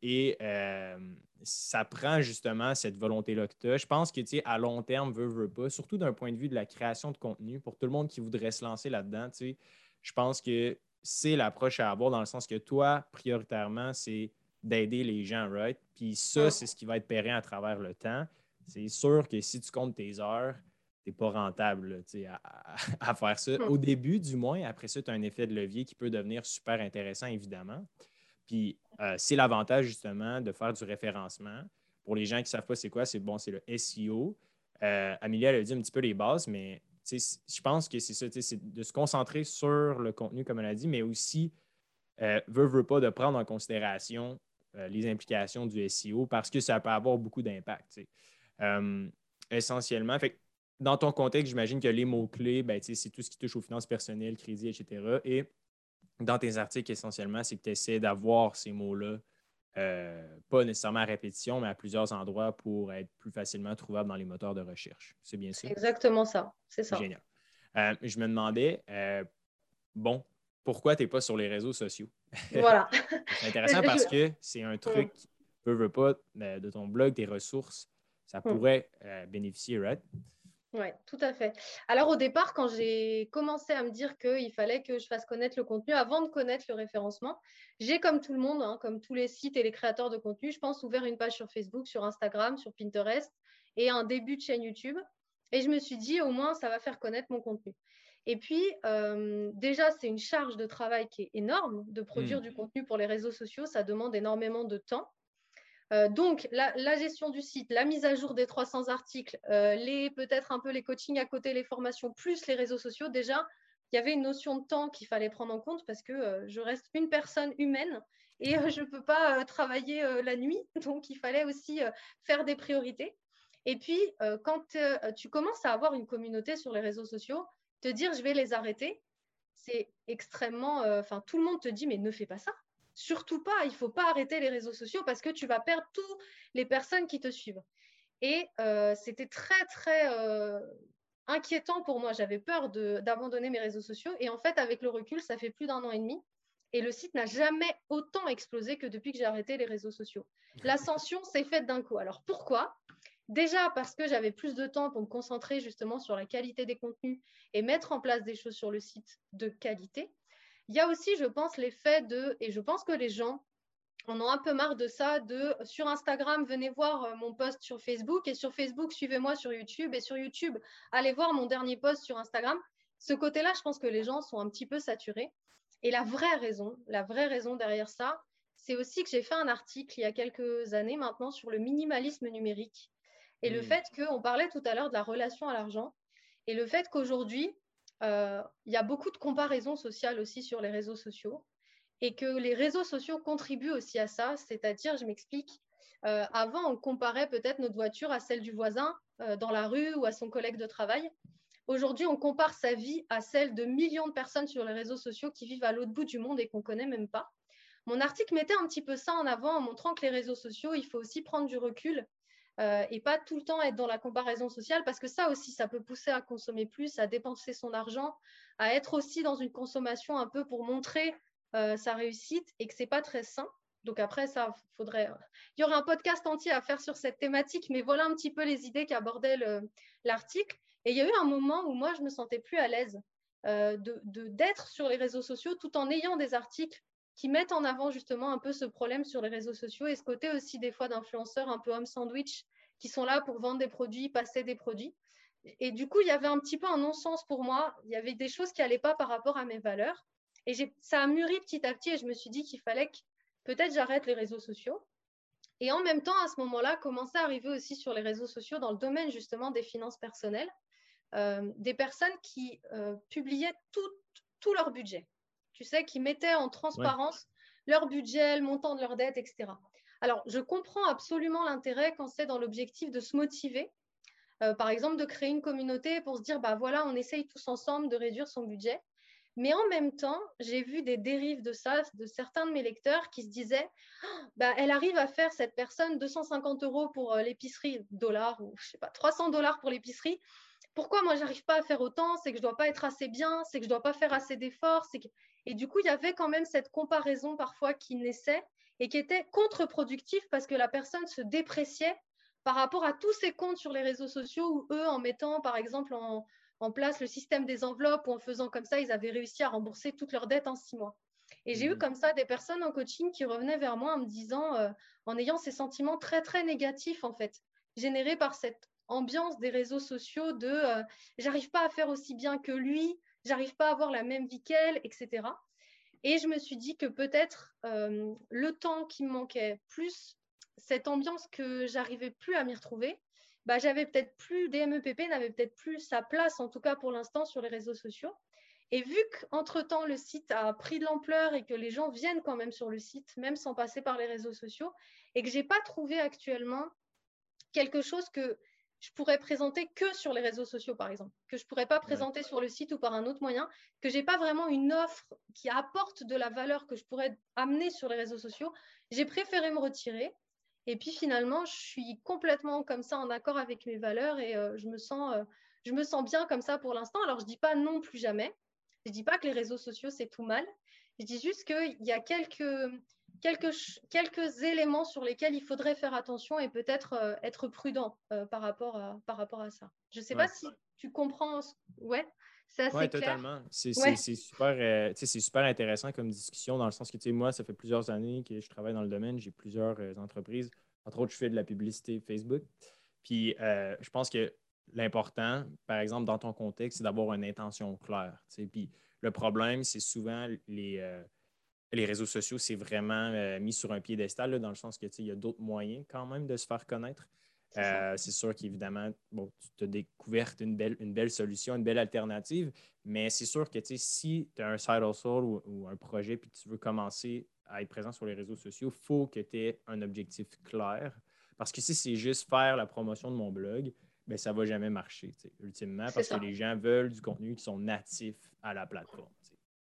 Et euh, ça prend justement cette volonté-là que tu as. Je pense que, à long terme, veut, veut pas, surtout d'un point de vue de la création de contenu, pour tout le monde qui voudrait se lancer là-dedans, je pense que c'est l'approche à avoir dans le sens que toi, prioritairement, c'est d'aider les gens, right? Puis ça, c'est ce qui va être pérenne à travers le temps. C'est sûr que si tu comptes tes heures, tu n'es pas rentable à, à, faire ça. Au début, du moins, après ça, tu as un effet de levier qui peut devenir super intéressant, évidemment. Puis euh, c'est l'avantage justement de faire du référencement. Pour les gens qui ne savent pas c'est quoi, c'est bon, c'est le SEO. Euh, Amélie, elle a dit un petit peu les bases, mais je pense que c'est ça, c'est de se concentrer sur le contenu, comme elle a dit, mais aussi, euh, veut, veut pas, de prendre en considération euh, les implications du SEO parce que ça peut avoir beaucoup d'impact. essentiellement, fait, dans ton contexte, j'imagine que les mots-clés, ben, c'est tout ce qui touche aux finances personnelles, crédit, etc. Et dans tes articles, essentiellement, c'est que tu essaies d'avoir ces mots-là, euh, pas nécessairement à répétition, mais à plusieurs endroits pour être plus facilement trouvable dans les moteurs de recherche. C'est bien ça? Exactement ça. C'est ça. Génial. Euh, je me demandais, euh, bon, pourquoi tu n'es pas sur les réseaux sociaux? Voilà. c'est intéressant parce que c'est un truc, peu, veut pas, de ton blog, tes ressources, ça mm. pourrait bénéficier, right? Oui, tout à fait. Alors au départ, quand j'ai commencé à me dire qu'il fallait que je fasse connaître le contenu avant de connaître le référencement, j'ai comme tout le monde, hein, comme tous les sites et les créateurs de contenu, je pense, ouvert une page sur Facebook, sur Instagram, sur Pinterest et un début de chaîne YouTube. Et je me suis dit, au moins, ça va faire connaître mon contenu. Et puis, euh, déjà, c'est une charge de travail qui est énorme de produire mmh. du contenu pour les réseaux sociaux. Ça demande énormément de temps. Euh, donc, la, gestion du site, la mise à jour des 300 articles, euh, les peut-être un peu les coachings à côté, les formations, plus les réseaux sociaux, déjà, il y avait une notion de temps qu'il fallait prendre en compte parce que euh, je reste une personne humaine et je ne peux pas travailler la nuit. Donc, il fallait aussi faire des priorités. Et puis, quand tu commences à avoir une communauté sur les réseaux sociaux, te dire je vais les arrêter, c'est extrêmement. Enfin, tout le monde te dit mais ne fais pas ça surtout pas, il ne faut pas arrêter les réseaux sociaux parce que tu vas perdre toutes les personnes qui te suivent. Et euh, c'était très, très euh, inquiétant pour moi. J'avais peur d'abandonner mes réseaux sociaux. Et en fait, avec le recul, ça fait plus d'un an et demi. Et le site n'a jamais autant explosé que depuis que j'ai arrêté les réseaux sociaux. L'ascension s'est faite d'un coup. Alors pourquoi? Déjà parce que j'avais plus de temps pour me concentrer justement sur la qualité des contenus et mettre en place des choses sur le site de qualité. Il y a aussi, je pense, l'effet de, et je pense que les gens en ont un peu marre de ça, de sur Instagram, venez voir euh, mon post sur Facebook, et sur Facebook, suivez-moi sur YouTube, et sur YouTube, allez voir mon dernier post sur Instagram. Ce côté-là, je pense que les gens sont un petit peu saturés. Et la vraie raison, la vraie raison derrière ça, c'est aussi que j'ai fait un article il y a quelques années maintenant sur le minimalisme numérique et le mmh. fait qu'on parlait tout à l'heure de la relation à l'argent et le fait qu'aujourd'hui, euh, il y a beaucoup de comparaisons sociales aussi sur les réseaux sociaux et que les réseaux sociaux contribuent aussi à ça. C'est-à-dire, je m'explique, euh, avant, on comparait peut-être notre voiture à celle du voisin euh, dans la rue ou à son collègue de travail. Aujourd'hui, on compare sa vie à celle de millions de personnes sur les réseaux sociaux qui vivent à l'autre bout du monde et qu'on ne connaît même pas. Mon article mettait un petit peu ça en avant en montrant que les réseaux sociaux, il faut aussi prendre du recul euh, et pas tout le temps être dans la comparaison sociale parce que ça aussi, ça peut pousser à consommer plus, à dépenser son argent, à être aussi dans une consommation un peu pour montrer euh, sa réussite et que c'est pas très sain. Donc après, ça, faudrait. Il y aurait un podcast entier à faire sur cette thématique, mais voilà un petit peu les idées qu'abordait l'article. Et il y a eu un moment où moi, je me sentais plus à l'aise euh, d'être sur les réseaux sociaux tout en ayant des articles qui mettent en avant justement un peu ce problème sur les réseaux sociaux et ce côté aussi des fois d'influenceurs un peu homme sandwich qui sont là pour vendre des produits, passer des produits. Et du coup, il y avait un petit peu un non-sens pour moi. Il y avait des choses qui n'allaient pas par rapport à mes valeurs. Et ça a mûri petit à petit et je me suis dit qu'il fallait que peut-être j'arrête les réseaux sociaux. Et en même temps, à ce moment-là, commençait à arriver aussi sur les réseaux sociaux dans le domaine justement des finances personnelles, euh, des personnes qui euh, publiaient tout, tout, leur budget. Tu sais, qui mettaient en transparence leur budget, le montant de leur dette, etc. Alors, je comprends absolument l'intérêt quand c'est dans l'objectif de se motiver, euh, par exemple, de créer une communauté pour se dire, bah voilà, on essaye tous ensemble de réduire son budget. Mais en même temps, j'ai vu des dérives de ça, de certains de mes lecteurs qui se disaient oh, bah, elle arrive à faire cette personne 250 euros pour euh, l'épicerie, dollars ou je sais pas, 300 dollars pour l'épicerie. Pourquoi moi, j'arrive pas à faire autant? C'est que je dois pas être assez bien, c'est que je dois pas faire assez d'efforts. Et du coup, il y avait quand même cette comparaison parfois qui naissait et qui était contre-productive parce que la personne se dépréciait par rapport à tous ces comptes sur les réseaux sociaux où eux, en mettant par exemple en, en place le système des enveloppes ou en faisant comme ça, ils avaient réussi à rembourser toutes leurs dettes en six mois. Et j'ai eu mmh. comme ça des personnes en coaching qui revenaient vers moi en me disant, euh, en ayant ces sentiments très, très négatifs, en fait, générés par cette ambiance des réseaux sociaux de euh, j'arrive pas à faire aussi bien que lui, j'arrive pas à avoir la même vie qu'elle, etc. Et je me suis dit que peut-être euh, le temps qui me manquait, plus cette ambiance que j'arrivais plus à m'y retrouver, bah, j'avais peut-être plus, DMEPP n'avait peut-être plus sa place, en tout cas pour l'instant, sur les réseaux sociaux. Et vu qu'entre-temps, le site a pris de l'ampleur et que les gens viennent quand même sur le site, même sans passer par les réseaux sociaux, et que je n'ai pas trouvé actuellement quelque chose que je pourrais présenter que sur les réseaux sociaux, par exemple, que je ne pourrais pas présenter sur le site ou par un autre moyen, que je n'ai pas vraiment une offre qui apporte de la valeur que je pourrais amener sur les réseaux sociaux, j'ai préféré me retirer et puis finalement, je suis complètement comme ça en accord avec mes valeurs et euh, je, me sens, euh, je me sens bien comme ça pour l'instant. Alors, je ne dis pas non plus jamais. Je ne dis pas que les réseaux sociaux, c'est tout mal. Je dis juste qu'il y a quelques, quelques, quelques éléments sur lesquels il faudrait faire attention et peut-être euh, être prudent par, rapport à, par rapport à ça. Je ne sais pas si tu comprends. Ouais. Oui, totalement. C'est super, super intéressant comme discussion dans le sens que, tu sais, moi, ça fait plusieurs années que je travaille dans le domaine, j'ai plusieurs euh, entreprises. Entre autres, je fais de la publicité Facebook. Puis, euh, je pense que l'important, par exemple, dans ton contexte, c'est d'avoir une intention claire. Puis, le problème, c'est souvent les, euh, les réseaux sociaux, c'est vraiment mis sur un piédestal, dans le sens que, il y a d'autres moyens quand même de se faire connaître. Euh, c'est sûr qu'évidemment, bon, tu as découvert une belle, une belle solution, une belle alternative, mais c'est sûr que si tu as un side hustle ou, ou, un projet puis que tu veux commencer à être présent sur les réseaux sociaux, il faut que tu aies un objectif clair. Parce que si c'est juste faire la promotion de mon blog, ben, ça ne va jamais marcher, ultimement, parce que les gens veulent du contenu qui sont natifs à la plateforme.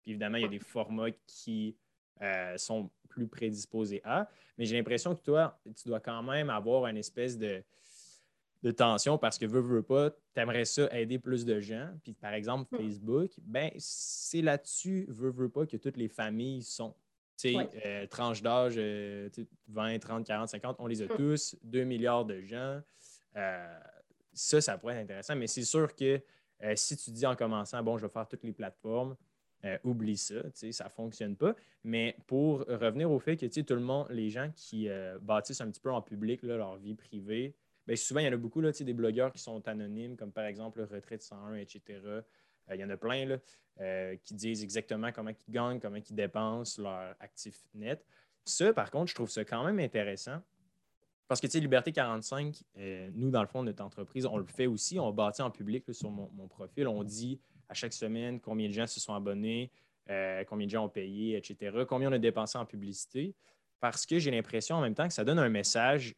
Puis évidemment, il y a des formats qui euh, sont plus prédisposés à. Mais j'ai l'impression que toi, tu dois quand même avoir une espèce de, de tension parce que veux, veux pas, tu aimerais ça aider plus de gens. Puis par exemple, hmm. Facebook, ben c'est là-dessus, veux, veux pas, que toutes les familles sont. Tu sais, euh, tranche d'âge, 20, 30, 40, 50, on les a hmm. tous, 2 milliards de gens. Euh, ça, ça pourrait être intéressant, mais c'est sûr que si tu dis en commençant, bon, je vais faire toutes les plateformes, euh, oublie ça, ça ne fonctionne pas. Mais pour revenir au fait que tout le monde, les gens qui euh, bâtissent un petit peu en public leur vie privée, bien, souvent, il y en a beaucoup, là, des blogueurs qui sont anonymes, comme par exemple Retraite 101, etc. Euh, il y en a plein là, qui disent exactement comment ils gagnent, comment ils dépensent leur actif net. Ça, par contre, je trouve ça quand même intéressant. Parce que, tu sais, Liberté 45, nous, dans le fond, notre entreprise, on le fait aussi. On bâtit en public sur mon, profil. On dit à chaque semaine, combien de gens se sont abonnés, euh, combien de gens ont payé, etc., combien on a dépensé en publicité, parce que j'ai l'impression en même temps que ça donne un message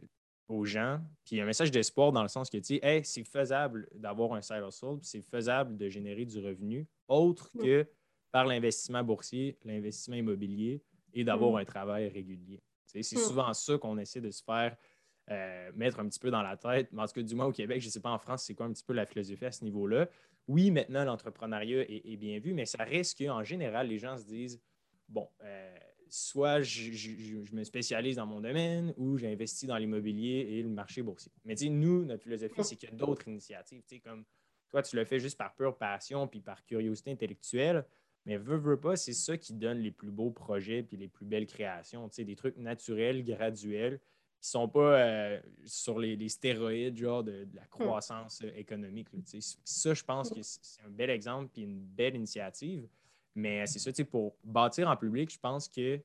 aux gens, puis un message d'espoir dans le sens que, tu sais, hey, c'est faisable d'avoir un side hustle, c'est faisable de générer du revenu autre que par l'investissement boursier, l'investissement immobilier et d'avoir un travail régulier. C'est souvent ça qu'on essaie de se faire euh, mettre un petit peu dans la tête. En tout cas, du moins au Québec, je ne sais pas en France, c'est quoi un petit peu la philosophie à ce niveau-là. Oui, maintenant, l'entrepreneuriat est, bien vu, mais ça reste qu'en général, les gens se disent bon, euh, soit je, me spécialise dans mon domaine ou j'investis dans l'immobilier et le marché boursier. Mais nous, notre philosophie, c'est qu'il y a d'autres initiatives. Comme toi, tu le fais juste par pure passion puis par curiosité intellectuelle. Mais veux, veux pas, c'est ça qui donne les plus beaux projets puis les plus belles créations. Des trucs naturels, graduels, qui ne sont pas euh, sur les, stéroïdes, genre de, la croissance économique. ça, je pense que c'est un bel exemple puis une belle initiative. Mais c'est ça, pour bâtir en public, je pense que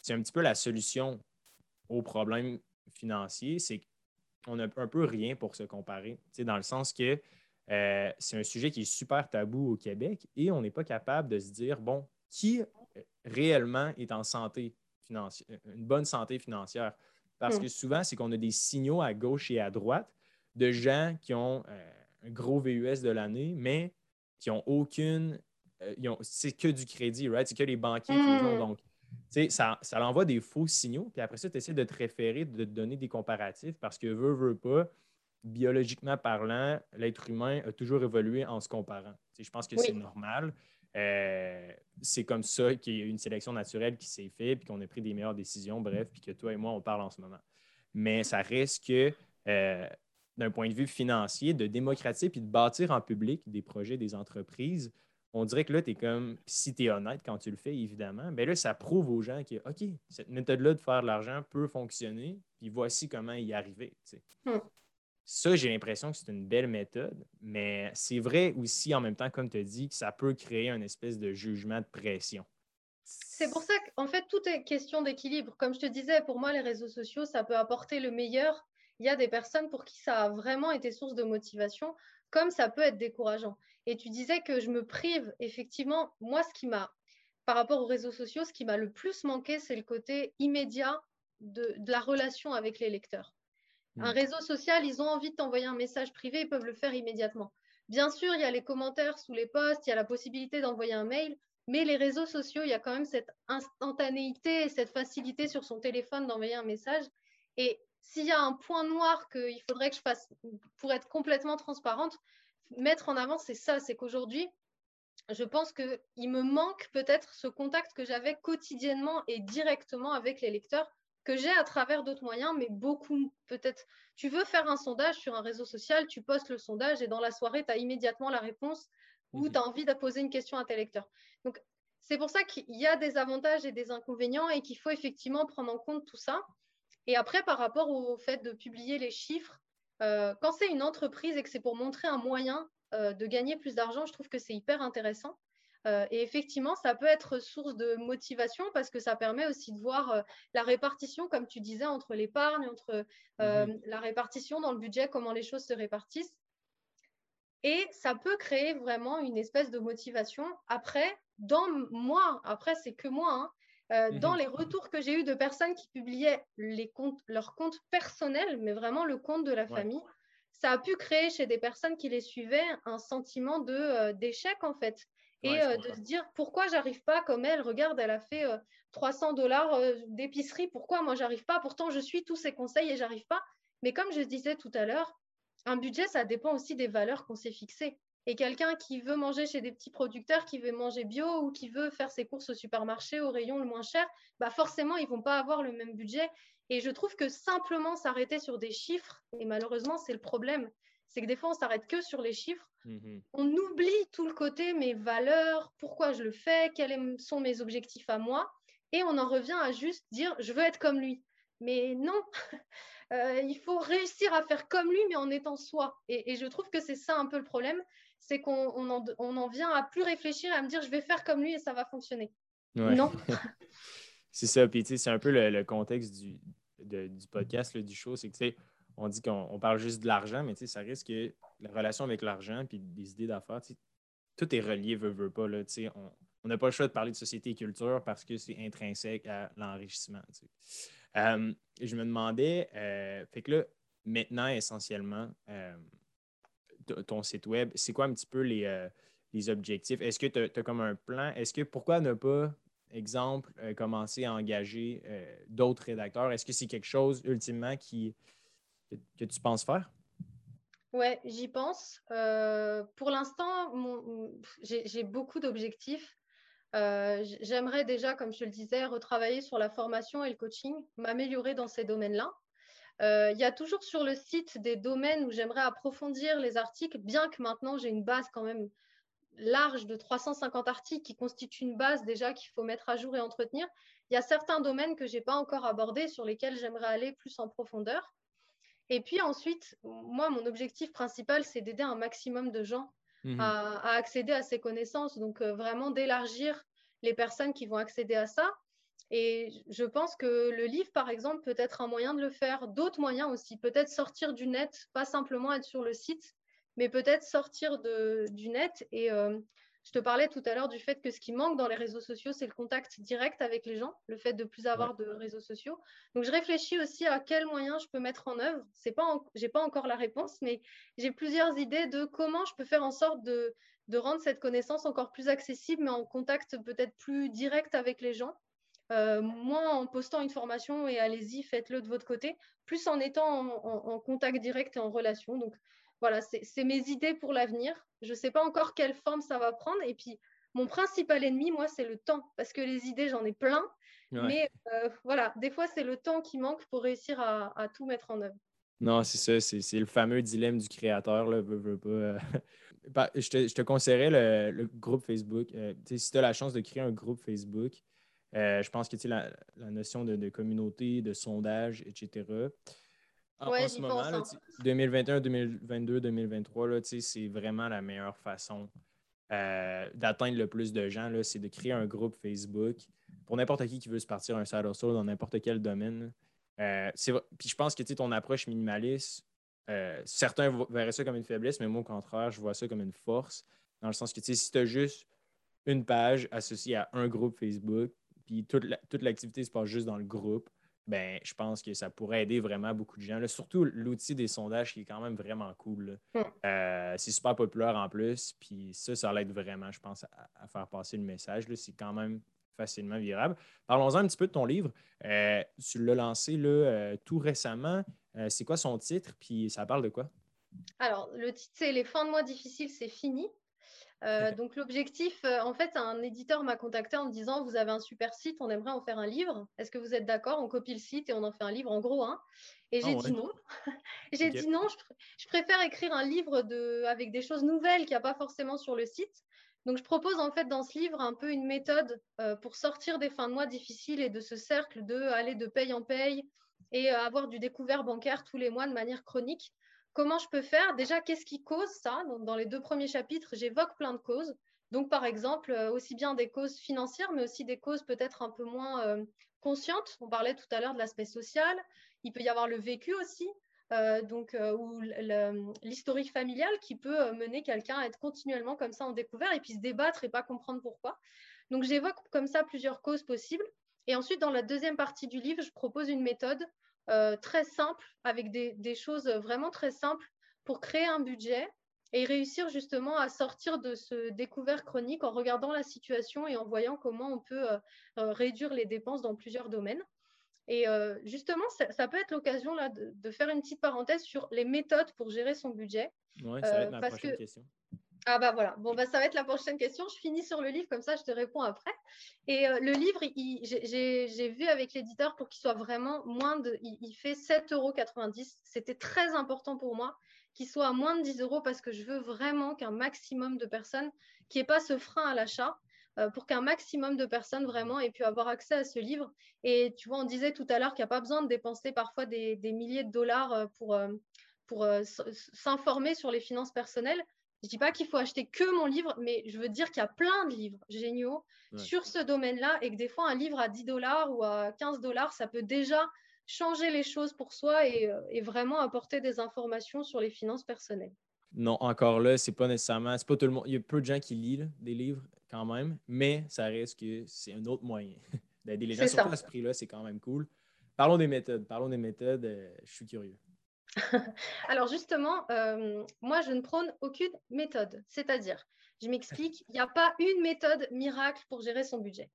c'est un petit peu la solution aux problèmes financiers. C'est qu'on n'a un peu rien pour se comparer, dans le sens que euh, c'est un sujet qui est super tabou au Québec et on n'est pas capable de se dire, bon, qui réellement est en santé financière, une bonne santé financière? Parce hmm. que souvent, c'est qu'on a des signaux à gauche et à droite de gens qui ont euh, un gros VUS de l'année, mais qui n'ont aucune euh, c'est que du crédit, right? C'est que les banquiers qui ont. Mm. Donc, ça, ça envoie des faux signaux. Puis après ça, tu essaies de te référer, de te donner des comparatifs parce que veut, veut pas, biologiquement parlant, l'être humain a toujours évolué en se comparant. je pense que c'est normal. Euh, c'est comme ça qu'il y a une sélection naturelle qui s'est faite, puis qu'on a pris des meilleures décisions, bref, puis que toi et moi, on parle en ce moment. Mais ça reste que, euh, d'un point de vue financier, de démocratiser puis de bâtir en public des projets, des entreprises, on dirait que là, tu es comme, si tu es honnête quand tu le fais, évidemment, bien là, ça prouve aux gens que, OK, cette méthode-là de faire de l'argent peut fonctionner, puis voici comment y arriver. Hmm. Ça, j'ai l'impression que c'est une belle méthode, mais c'est vrai aussi en même temps, comme tu dit, que ça peut créer une espèce de jugement de pression. C'est pour ça qu'en fait, tout est question d'équilibre. Comme je te disais, pour moi, les réseaux sociaux, ça peut apporter le meilleur. Il y a des personnes pour qui ça a vraiment été source de motivation, comme ça peut être décourageant. Et tu disais que je me prive, effectivement, moi, ce qui m'a, par rapport aux réseaux sociaux, ce qui m'a le plus manqué, c'est le côté immédiat de, la relation avec les lecteurs. Un hmm. réseau social, ils ont envie de t'envoyer un message privé, ils peuvent le faire immédiatement. Bien sûr, il y a les commentaires sous les posts, il y a la possibilité d'envoyer un mail, mais les réseaux sociaux, il y a quand même cette instantanéité et cette facilité sur son téléphone d'envoyer un message. Et s'il y a un point noir qu'il faudrait que je fasse pour être complètement transparente, mettre en avant, c'est ça, c'est qu'aujourd'hui, je pense qu'il me manque peut-être ce contact que j'avais quotidiennement et directement avec les lecteurs, que j'ai à travers d'autres moyens, mais beaucoup peut-être. Tu veux faire un sondage sur un réseau social, tu postes le sondage et dans la soirée, tu as immédiatement la réponse ou mhm. tu as envie de poser une question à tes lecteurs. Donc, c'est pour ça qu'il y a des avantages et des inconvénients et qu'il faut effectivement prendre en compte tout ça. Et après, par rapport au fait de publier les chiffres, euh, quand c'est une entreprise et que c'est pour montrer un moyen euh, de gagner plus d'argent, je trouve que c'est hyper intéressant. Euh, et effectivement, ça peut être source de motivation parce que ça permet aussi de voir la répartition, comme tu disais, entre l'épargne, entre mhm. la répartition dans le budget, comment les choses se répartissent. Et ça peut créer vraiment une espèce de motivation. Après, dans moi, après, c'est que moi, hein, euh, mmh dans les retours que j'ai eus de personnes qui publiaient les comptes, leurs comptes personnels, mais vraiment le compte de la famille, ça a pu créer chez des personnes qui les suivaient un sentiment de euh, d'échec en fait. Et euh, de se dire pourquoi j'arrive pas comme elle, regarde, elle a fait 300 dollars d'épicerie, pourquoi moi j'arrive pas? Pourtant je suis tous ses conseils et j'arrive pas. Mais comme je disais tout à l'heure, un budget, ça dépend aussi des valeurs qu'on s'est fixées. Et quelqu'un qui veut manger chez des petits producteurs, qui veut manger bio ou qui veut faire ses courses au supermarché au rayon le moins cher, bah forcément, ils vont pas avoir le même budget. Et je trouve que simplement s'arrêter sur des chiffres, et malheureusement, c'est le problème, c'est que des fois, on s'arrête que sur les chiffres. Mmh on oublie tout le côté mes valeurs, pourquoi je le fais, quels sont mes objectifs à moi. Et on en revient à juste dire, je veux être comme lui. Mais non, euh, il faut réussir à faire comme lui, mais en étant soi. Et, et je trouve que c'est ça un peu le problème c'est qu'on en, vient à plus réfléchir, à me dire je vais faire comme lui et ça va fonctionner. Non. c'est ça. Puis, c'est un peu le, contexte du, du podcast, du show. C'est que, on dit qu'on parle juste de l'argent, mais ça risque que la relation avec l'argent puis des idées d'affaires, tout est relié, veut, veut pas. Là, on n'a pas le choix de parler de société et culture parce que c'est intrinsèque à l'enrichissement. Euh, je me demandais, fait que là, maintenant, essentiellement, ton site web, c'est quoi un petit peu les, les objectifs? Est-ce que tu as, comme un plan? Est-ce que pourquoi ne pas, exemple, commencer à engager d'autres rédacteurs? Est-ce que c'est quelque chose ultimement qui, que tu penses faire? Ouais, j'y pense. Euh, pour l'instant, j'ai beaucoup d'objectifs. Euh, j'aimerais déjà, comme je le disais, retravailler sur la formation et le coaching, m'améliorer dans ces domaines-là. Euh, il y a toujours sur le site des domaines où j'aimerais approfondir les articles, bien que maintenant j'ai une base quand même large de 350 articles qui constituent une base déjà qu'il faut mettre à jour et entretenir. Il y a certains domaines que je n'ai pas encore abordés sur lesquels j'aimerais aller plus en profondeur. Et puis ensuite, moi, mon objectif principal, c'est d'aider un maximum de gens mmh à, accéder à ces connaissances. Donc, euh, vraiment d'élargir les personnes qui vont accéder à ça. Et je pense que le livre, par exemple, peut être un moyen de le faire. D'autres moyens aussi, peut-être sortir du net, pas simplement être sur le site, mais peut-être sortir de, du net et euh, je te parlais tout à l'heure du fait que ce qui manque dans les réseaux sociaux, c'est le contact direct avec les gens, le fait de plus avoir de réseaux sociaux. Donc, je réfléchis aussi à quels moyens je peux mettre en œuvre. Je n'ai pas encore la réponse, mais j'ai plusieurs idées de comment je peux faire en sorte de, rendre cette connaissance encore plus accessible, mais en contact peut-être plus direct avec les gens. Euh, moins en postant une formation et allez-y, faites-le de votre côté, plus en étant en, en, contact direct et en relation. Donc, voilà, c'est mes idées pour l'avenir. Je ne sais pas encore quelle forme ça va prendre. Et puis, mon principal ennemi, moi, c'est le temps. Parce que les idées, j'en ai plein. Mais euh, voilà, des fois, c'est le temps qui manque pour réussir à, tout mettre en œuvre. Non, c'est ça. C'est le fameux dilemme du créateur. Là, euh. je, te, je, te, conseillerais le, groupe Facebook. Euh, si tu as la chance de créer un groupe Facebook, je pense que la, la notion de, de, communauté, de sondage, etc., en, ce moment, 2021, 2022, 2023, c'est vraiment la meilleure façon euh, d'atteindre le plus de gens. C'est de créer un groupe Facebook pour n'importe qui qui veut se partir un side hustle dans n'importe quel domaine. Euh, puis je pense que ton approche minimaliste, euh, certains verraient ça comme une faiblesse, mais moi, au contraire, je vois ça comme une force. Dans le sens que si tu as juste une page associée à un groupe Facebook, puis toute l'activité se passe juste dans le groupe, ben, je pense que ça pourrait aider vraiment beaucoup de gens. surtout l'outil des sondages qui est quand même vraiment cool. Hmm. Euh, c'est super populaire en plus. Puis ça, ça l'aide vraiment, je pense, à, faire passer le message. C'est quand même facilement virable. Parlons-en un petit peu de ton livre. Euh, tu l'as lancé là, euh, tout récemment. c'est quoi son titre? Puis ça parle de quoi? Alors, le titre, c'est Les fins de mois difficiles, c'est fini. Euh, donc l'objectif, euh, en fait, un éditeur m'a contacté en me disant vous avez un super site, on aimerait en faire un livre. Est-ce que vous êtes d'accord? On copie le site et on en fait un livre en gros. Hein et j'ai ah dit non. j'ai dit non. Je, préfère écrire un livre de, avec des choses nouvelles qu'il n'y a pas forcément sur le site. Donc je propose en fait dans ce livre un peu une méthode euh, pour sortir des fins de mois difficiles et de ce cercle de aller de paye en paye et avoir du découvert bancaire tous les mois de manière chronique. Comment je peux faire? Déjà, qu'est-ce qui cause ça? Dans les deux premiers chapitres, j'évoque plein de causes. Donc, par exemple, euh, aussi bien des causes financières, mais aussi des causes peut-être un peu moins euh, conscientes. On parlait tout à l'heure de l'aspect social. Il peut y avoir le vécu aussi, euh, donc, ou l'historique familial qui peut mener quelqu'un à être continuellement comme ça en découvert et puis se débattre et pas comprendre pourquoi. Donc, j'évoque comme ça plusieurs causes possibles. Et ensuite, dans la deuxième partie du livre, je propose une méthode euh, très simple, avec des, choses vraiment très simples pour créer un budget et réussir justement à sortir de ce découvert chronique en regardant la situation et en voyant comment on peut euh, euh, réduire les dépenses dans plusieurs domaines. Et justement, ça, peut être l'occasion là de, faire une petite parenthèse sur les méthodes pour gérer son budget. Oui, ça va être ma prochaine question. Ah bah voilà, bon bah ça va être la prochaine question. Je finis sur le livre, comme ça je te réponds après. Et euh, le livre, j'ai vu avec l'éditeur pour qu'il soit vraiment moins de... Il, fait 7,90 euros. C'était très important pour moi qu'il soit à moins de 10 euros parce que je veux vraiment qu'un maximum de personnes, qui ait pas ce frein à l'achat, euh, pour qu'un maximum de personnes vraiment aient pu avoir accès à ce livre. Et tu vois, on disait tout à l'heure qu'il n'y a pas besoin de dépenser parfois des, milliers de dollars euh, pour s'informer sur les finances personnelles. Je ne dis pas qu'il faut acheter que mon livre, mais je veux dire qu'il y a plein de livres géniaux sur ce domaine-là et que des fois, un livre à 10 dollars ou à 15 dollars, ça peut déjà changer les choses pour soi euh, et, vraiment apporter des informations sur les finances personnelles. Non, encore là, c'est pas nécessairement, c'est pas tout le monde. Il y a peu de gens qui lisent des livres quand même, mais ça reste que c'est un autre moyen d'aider les gens. Surtout à ce prix-là, c'est quand même cool. parlons des méthodes. Parlons des méthodes. Euh, je suis curieux. Alors justement, euh, moi, je ne prône aucune méthode. C'est-à-dire, je m'explique, il n'y a pas une méthode miracle pour gérer son budget.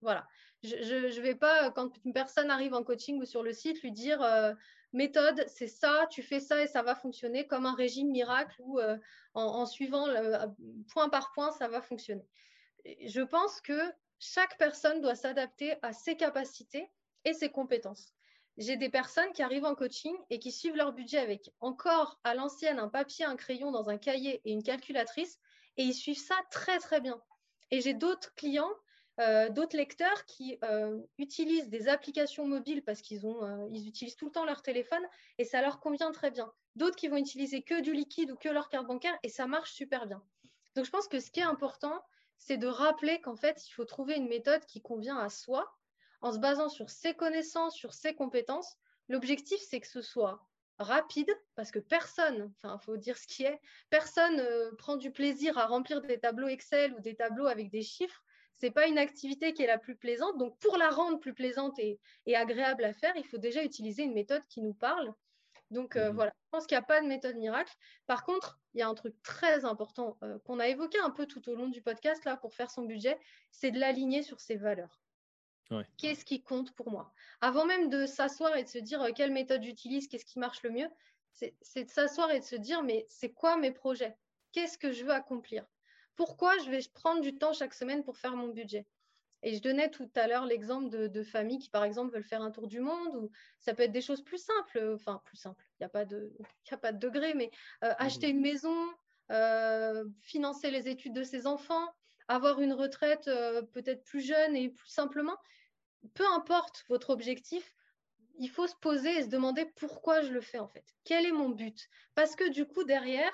Voilà. Je ne vais pas, quand une personne arrive en coaching ou sur le site, lui dire euh, méthode, c'est ça, tu fais ça et ça va fonctionner comme un régime miracle ou en, suivant point par point, ça va fonctionner. Je pense que chaque personne doit s'adapter à ses capacités et ses compétences. J'ai des personnes qui arrivent en coaching et qui suivent leur budget avec encore à l'ancienne un papier, un crayon dans un cahier et une calculatrice et ils suivent ça très très bien. Et j'ai d'autres clients, euh, d'autres lecteurs qui euh, utilisent des applications mobiles parce qu'ils ont, euh, ils utilisent tout le temps leur téléphone et ça leur convient très bien. D'autres qui vont utiliser que du liquide ou que leur carte bancaire et ça marche super bien. Donc je pense que ce qui est important, c'est de rappeler qu'en fait, il faut trouver une méthode qui convient à soi en se basant sur ses connaissances, sur ses compétences. L'objectif, c'est que ce soit rapide, parce que personne, enfin, il faut dire ce qui est, personne euh, prend du plaisir à remplir des tableaux Excel ou des tableaux avec des chiffres. Ce n'est pas une activité qui est la plus plaisante. Donc, pour la rendre plus plaisante et, agréable à faire, il faut déjà utiliser une méthode qui nous parle. Donc, euh, mmh voilà, je pense qu'il n'y a pas de méthode miracle. Par contre, il y a un truc très important euh, qu'on a évoqué un peu tout au long du podcast là pour faire son budget, c'est de l'aligner sur ses valeurs. Qu'est-ce qui compte pour moi? Avant même de s'asseoir et de se dire euh, quelle méthode j'utilise, qu'est-ce qui marche le mieux, c'est de s'asseoir et de se dire mais c'est quoi mes projets? Qu'est-ce que je veux accomplir? Pourquoi je vais prendre du temps chaque semaine pour faire mon budget? Et je donnais tout à l'heure l'exemple de, familles qui, par exemple, veulent faire un tour du monde, ou ça peut être des choses plus simples, euh, enfin plus simples, il n'y a, pas de, a pas de degré, mais euh, mmh acheter une maison, financer les études de ses enfants, avoir une retraite peut-être plus jeune et plus simplement, peu importe votre objectif, il faut se poser et se demander pourquoi je le fais en fait. Quel est mon but? Parce que du coup, derrière,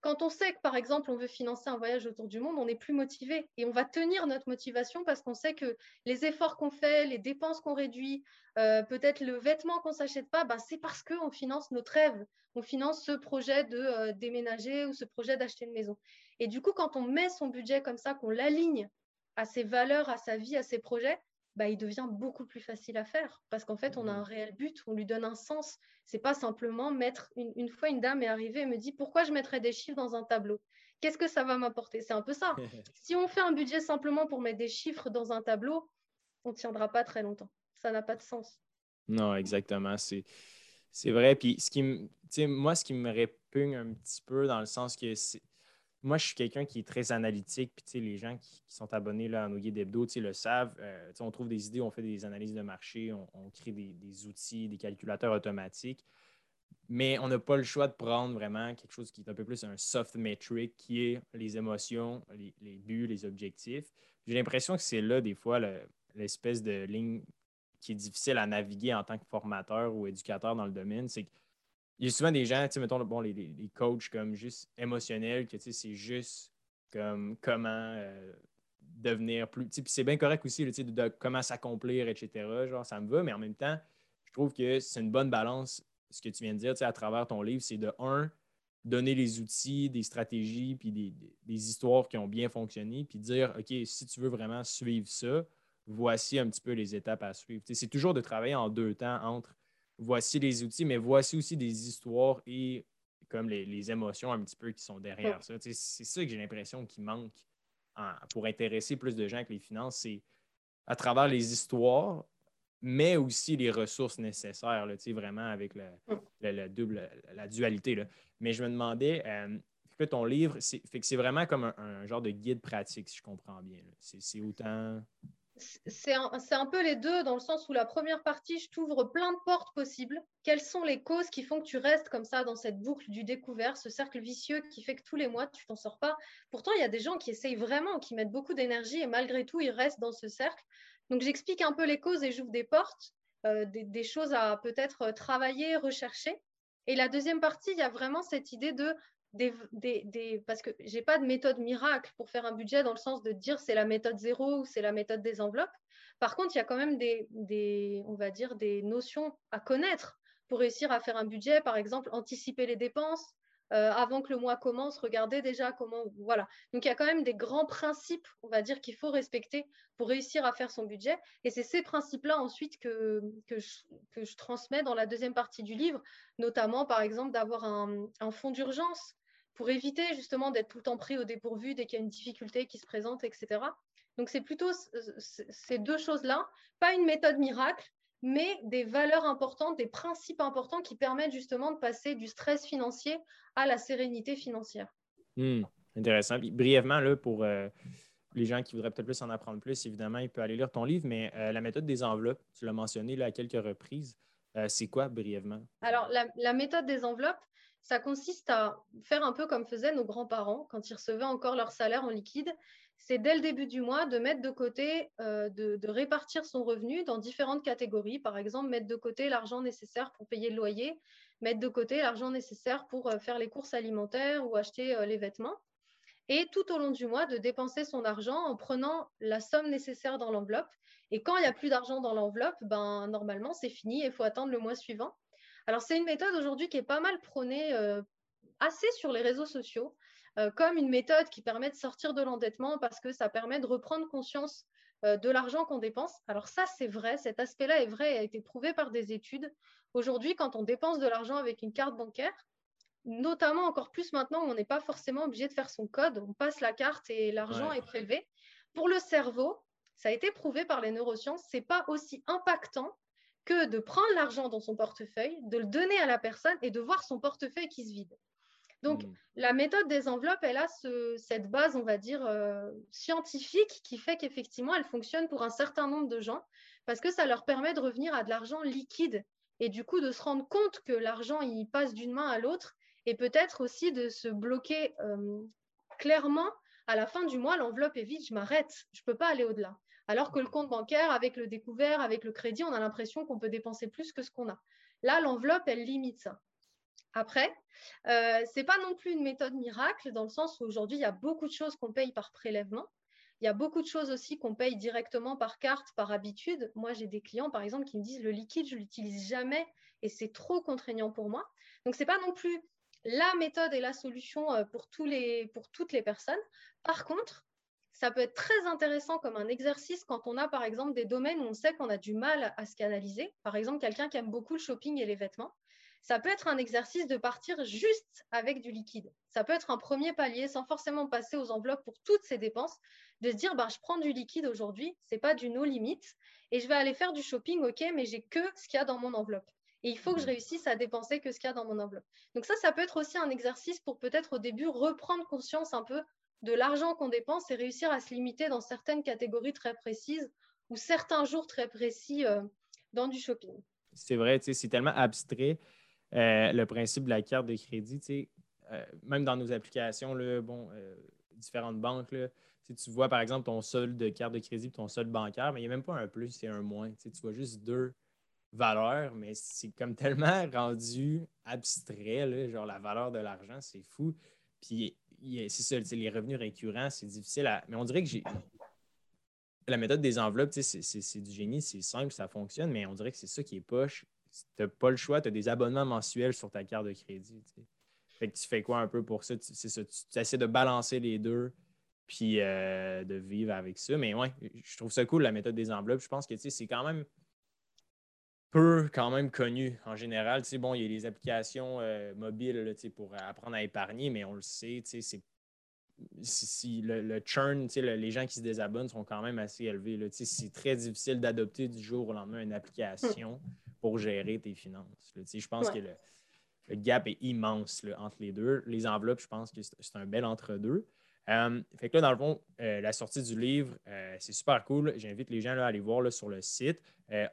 quand on sait que par exemple on veut financer un voyage autour du monde, on est plus motivé et on va tenir notre motivation parce qu'on sait que les efforts qu'on fait, les dépenses qu'on réduit, euh, peut-être le vêtement qu'on s'achète pas, ben, c'est parce qu'on finance notre rêve, on finance ce projet de euh, déménager ou ce projet d'acheter une maison. Et du coup, quand on met son budget comme ça, qu'on l'aligne à ses valeurs, à sa vie, à ses projets, bah, il devient beaucoup plus facile à faire parce qu'en fait, on a un mmh. réel but, on lui donne un sens. C'est pas simplement mettre. Une, fois, une dame est arrivée et me dit pourquoi je mettrais des chiffres dans un tableau? Qu'est-ce que ça va m'apporter? C'est un peu ça. si on fait un budget simplement pour mettre des chiffres dans un tableau, on ne tiendra pas très longtemps. Ça n'a pas de sens. Non, exactement. C'est, c'est vrai. Puis, ce qui moi, ce qui me répugne un petit peu dans le sens que c'est, moi, je suis quelqu'un qui est très analytique. Puis, les gens qui, sont abonnés là, à nos guides hebdo le savent. Euh, on trouve des idées, on fait des analyses de marché, on, crée des, outils, des calculateurs automatiques. Mais on n'a pas le choix de prendre vraiment quelque chose qui est un peu plus un soft metric, qui est les émotions, les, buts, les objectifs. J'ai l'impression que c'est là, des fois, l'espèce de ligne qui est difficile à naviguer en tant que formateur ou éducateur dans le domaine. C'est il y a souvent des gens, tu sais, mettons, bon, les, les, coachs comme juste émotionnels, que tu sais, c'est juste comme comment euh, devenir plus. Puis c'est bien correct aussi, tu sais, de, comment s'accomplir, etc. Genre, ça me va, mais en même temps, je trouve que c'est une bonne balance, ce que tu viens de dire, tu sais, à travers ton livre, c'est de un, donner les outils, des stratégies, puis des, des, histoires qui ont bien fonctionné, puis dire, OK, si tu veux vraiment suivre ça, voici un petit peu les étapes à suivre. C'est toujours de travailler en deux temps entre voici les outils, mais voici aussi des histoires et comme les, émotions un petit peu qui sont derrière ça. C'est ça que j'ai l'impression qui manque pour intéresser plus de gens avec les finances, c'est à travers les histoires, mais aussi les ressources nécessaires, là, vraiment avec la, double, la dualité. Là. Mais je me demandais, euh, que ton livre, c'est vraiment comme un, genre de guide pratique, si je comprends bien. C'est autant c'est un, peu les deux, dans le sens où la première partie, je t'ouvre plein de portes possibles. Quelles sont les causes qui font que tu restes comme ça dans cette boucle du découvert, ce cercle vicieux qui fait que tous les mois, tu t'en sors pas? Pourtant, il y a des gens qui essayent vraiment, qui mettent beaucoup d'énergie et malgré tout, ils restent dans ce cercle. Donc, j'explique un peu les causes et j'ouvre des portes, euh, des, choses à peut-être travailler, rechercher. Et la deuxième partie, il y a vraiment cette idée de parce que je n'ai pas de méthode miracle pour faire un budget dans le sens de dire c'est la méthode zéro ou c'est la méthode des enveloppes. Par contre, il y a quand même des, on va dire, des notions à connaître pour réussir à faire un budget, par exemple, anticiper les dépenses, avant que le mois commence, regardez déjà comment. Voilà. Donc il y a quand même des grands principes, on va dire, qu'il faut respecter pour réussir à faire son budget. Et c'est ces principes-là ensuite que, que, je, transmets dans la deuxième partie du livre, notamment par exemple d'avoir un fonds d'urgence pour éviter justement d'être tout le temps pris au dépourvu dès qu'il y a une difficulté qui se présente, etc. Donc c'est plutôt ces deux choses-là, pas une méthode miracle, mais des valeurs importantes, des principes importants qui permettent justement de passer du stress financier à la sérénité financière. Hmm, intéressant. brièvement, là, pour euh, les gens qui voudraient peut-être plus en apprendre plus, évidemment, ils peuvent aller lire ton livre, mais euh, la méthode des enveloppes, tu l'as mentionné là, à quelques reprises. Euh, c'est quoi brièvement? Alors, la, méthode des enveloppes, ça consiste à faire un peu comme faisaient nos grands-parents quand ils recevaient encore leur salaire en liquide c'est dès le début du mois de mettre de côté, euh, de, répartir son revenu dans différentes catégories. Par exemple, mettre de côté l'argent nécessaire pour payer le loyer, mettre de côté l'argent nécessaire pour euh, faire les courses alimentaires ou acheter euh, les vêtements. Et tout au long du mois, de dépenser son argent en prenant la somme nécessaire dans l'enveloppe. Et quand il n'y a plus d'argent dans l'enveloppe, ben, normalement, c'est fini et il faut attendre le mois suivant. Alors, c'est une méthode aujourd'hui qui est pas mal prônée assez sur les réseaux sociaux. Euh, comme une méthode qui permet de sortir de l'endettement parce que ça permet de reprendre conscience euh, de l'argent qu'on dépense. Alors ça, c'est vrai, cet aspect-là est vrai et a été prouvé par des études. Aujourd'hui, quand on dépense de l'argent avec une carte bancaire, notamment encore plus maintenant où on n'est pas forcément obligé de faire son code, on passe la carte et l'argent est prélevé. Pour le cerveau, ça a été prouvé par les neurosciences, c'est pas aussi impactant que de prendre l'argent dans son portefeuille, de le donner à la personne et de voir son portefeuille qui se vide. Donc, hmm. la méthode des enveloppes, elle a cette base, on va dire, euh, scientifique qui fait qu'effectivement, elle fonctionne pour un certain nombre de gens parce que ça leur permet de revenir à de l'argent liquide et du coup de se rendre compte que l'argent, il passe d'une main à l'autre et peut-être aussi de se bloquer euh, clairement à la fin du mois, l'enveloppe est vide, je m'arrête, je ne peux pas aller au-delà. Alors que le compte bancaire, avec le découvert, avec le crédit, on a l'impression qu'on peut dépenser plus que ce qu'on a. Là, l'enveloppe, elle limite ça. Après, euh, ce n'est pas non plus une méthode miracle dans le sens où aujourd'hui, il y a beaucoup de choses qu'on paye par prélèvement. Il y a beaucoup de choses aussi qu'on paye directement par carte, par habitude. Moi, j'ai des clients, par exemple, qui me disent le liquide, je ne l'utilise jamais et c'est trop contraignant pour moi. Donc, ce n'est pas non plus la méthode et la solution euh, pour, toutes les personnes. Par contre, ça peut être très intéressant comme un exercice quand on a, par exemple, des domaines où on sait qu'on a du mal à se canaliser. Par exemple, quelqu'un qui aime beaucoup le shopping et les vêtements ça peut être un exercice de partir juste avec du liquide. Ça peut être un premier palier sans forcément passer aux enveloppes pour toutes ces dépenses, de se dire bah, je prends du liquide aujourd'hui, ce n'est pas du no limite, et je vais aller faire du shopping, ok, mais j'ai que ce qu'il y a dans mon enveloppe. Et il faut que je réussisse à dépenser que ce qu'il y a dans mon enveloppe. Donc ça, ça peut être aussi un exercice pour peut-être au début reprendre conscience un peu de l'argent qu'on dépense et réussir à se limiter dans certaines catégories très précises ou certains jours très précis euh, dans du shopping. C'est vrai, c'est tellement abstrait. Euh, le principe de la carte de crédit, euh, même dans nos applications, bon, euh, différentes banques, tu vois par exemple ton solde de carte de crédit ton solde bancaire, mais il n'y a même pas un plus, c'est un moins. Tu vois juste deux valeurs, mais c'est comme tellement rendu abstrait, genre la valeur de l'argent, c'est fou. Puis c'est ça, les revenus récurrents, c'est difficile à. Mais on dirait que j'ai. La méthode des enveloppes, c'est du génie, c'est simple, ça fonctionne, mais on dirait que c'est ça qui est poche tu n'as pas le choix, tu as des abonnements mensuels sur ta carte de crédit. Fait que tu fais quoi un peu pour ça? Tu, essaies de balancer les deux puis euh, de vivre avec ça. Mais ouais, je trouve ça cool la méthode des enveloppes. Je pense que c'est quand même peu quand même connu en général. bon, il y a des applications euh, mobiles pour apprendre à épargner, mais on le sait, c'est si, le, le, churn, les gens qui se désabonnent sont quand même assez élevés. C'est très difficile d'adopter du jour au lendemain une application pour gérer tes finances. Je pense que le, gap est immense entre les deux. Les enveloppes, je pense que c'est un bel entre-deux. Euh, fait que là, dans le fond, euh, la sortie du livre, euh, c'est super cool. J'invite les gens à aller voir là, sur le site.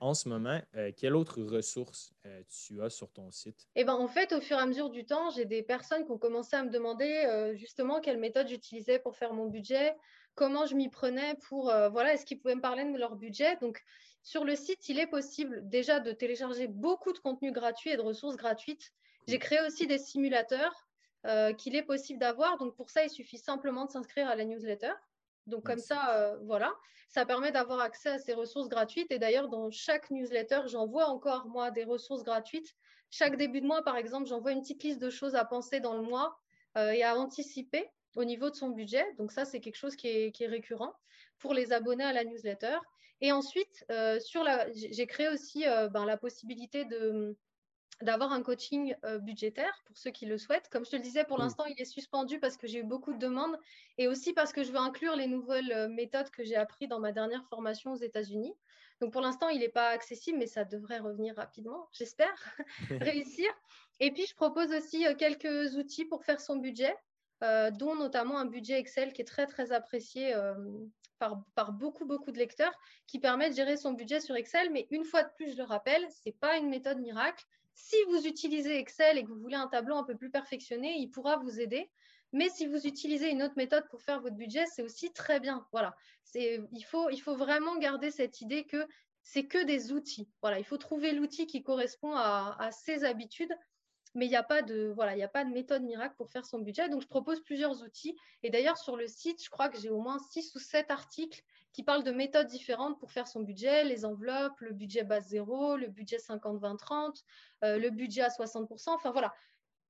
en ce moment, quelle autre ressource tu as sur ton site? Eh ben, en fait, au fur et à mesure du temps, j'ai des personnes qui ont commencé à me demander justement quelle méthode j'utilisais pour faire mon budget, comment je m'y prenais pour, voilà, est-ce qu'ils pouvaient me parler de leur budget? Donc, sur le site, il est possible déjà de télécharger beaucoup de contenu gratuit et de ressources gratuites. J'ai créé aussi des simulateurs euh, qu'il est possible d'avoir. Donc pour ça, il suffit simplement de s'inscrire à la newsletter. Donc comme ça, euh, voilà, ça permet d'avoir accès à ces ressources gratuites. Et d'ailleurs, dans chaque newsletter, j'envoie encore moi des ressources gratuites chaque début de mois, par exemple, j'envoie une petite liste de choses à penser dans le mois et à anticiper au niveau de son budget. Donc ça, c'est quelque chose qui est, récurrent pour les abonnés à la newsletter. Et ensuite, j'ai créé aussi ben, la possibilité de d'avoir un coaching euh, budgétaire pour ceux qui le souhaitent. Comme je te le disais, pour l'instant, il est suspendu parce que j'ai eu beaucoup de demandes et aussi parce que je veux inclure les nouvelles euh, méthodes que j'ai apprises dans ma dernière formation aux États-Unis. Donc pour l'instant, il n'est pas accessible, mais ça devrait revenir rapidement, j'espère réussir. Et puis, je propose aussi euh, quelques outils pour faire son budget, dont notamment un budget Excel qui est très, très apprécié par, par, beaucoup, beaucoup de lecteurs, qui permet de gérer son budget sur Excel. Mais une fois de plus, je le rappelle, ce n'est pas une méthode miracle. Si vous utilisez Excel et que vous voulez un tableau un peu plus perfectionné, il pourra vous aider. Mais si vous utilisez une autre méthode pour faire votre budget, c'est aussi très bien. Voilà. Il faut, vraiment garder cette idée que c'est que des outils. Voilà, il faut trouver l'outil qui correspond à ses habitudes mais il n'y a, pas de, voilà, méthode miracle pour faire son budget. Donc, je propose plusieurs outils. Et d'ailleurs, sur le site, je crois que j'ai au moins six ou sept articles qui parlent de méthodes différentes pour faire son budget, les enveloppes, le budget base zéro, le budget 50-20-30, euh, le budget à 60%. Enfin, voilà.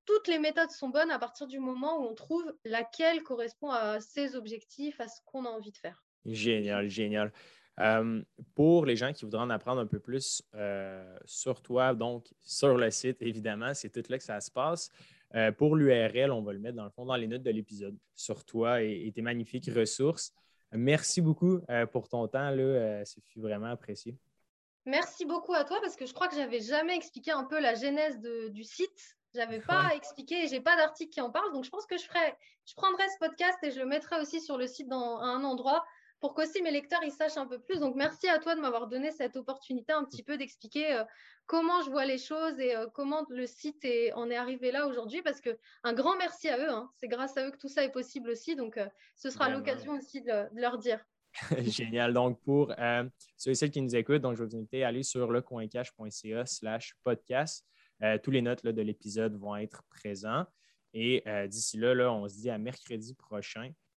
Toutes les méthodes sont bonnes à partir du moment où on trouve laquelle correspond à ses objectifs, à ce qu'on a envie de faire. Génial, génial. Euh, pour les gens qui voudraient en apprendre un peu plus euh, sur toi, donc sur le site, évidemment, c'est tout là que ça se passe. Euh, pour l'URL, on va le mettre dans le fond dans les notes de l'épisode sur toi et, tes magnifiques ressources. Merci beaucoup pour ton temps. Là, ça fut vraiment apprécié. Merci beaucoup à toi parce que je crois que j'avais jamais expliqué un peu la genèse du site. J'avais pas expliqué, j'ai pas d'article qui en parle, donc je pense que je ferai, je prendrai ce podcast et je le mettrai aussi sur le site dans un endroit pour qu'aussi mes lecteurs ils sachent un peu plus. Donc merci à toi de m'avoir donné cette opportunité un petit peu d'expliquer euh, comment je vois les choses et euh, comment le site est, en est arrivé là aujourd'hui. Parce que un grand merci à eux. Hein. C'est grâce à eux que tout ça est possible aussi. Donc euh, ce sera l'occasion aussi de, leur dire. Génial. Donc, pour ceux et celles qui nous écoutent, donc, je vais vous inviter à aller sur lecoincash.ca slash podcast. tous les notes de l'épisode vont être présents. Et d'ici là, là, on se dit à mercredi prochain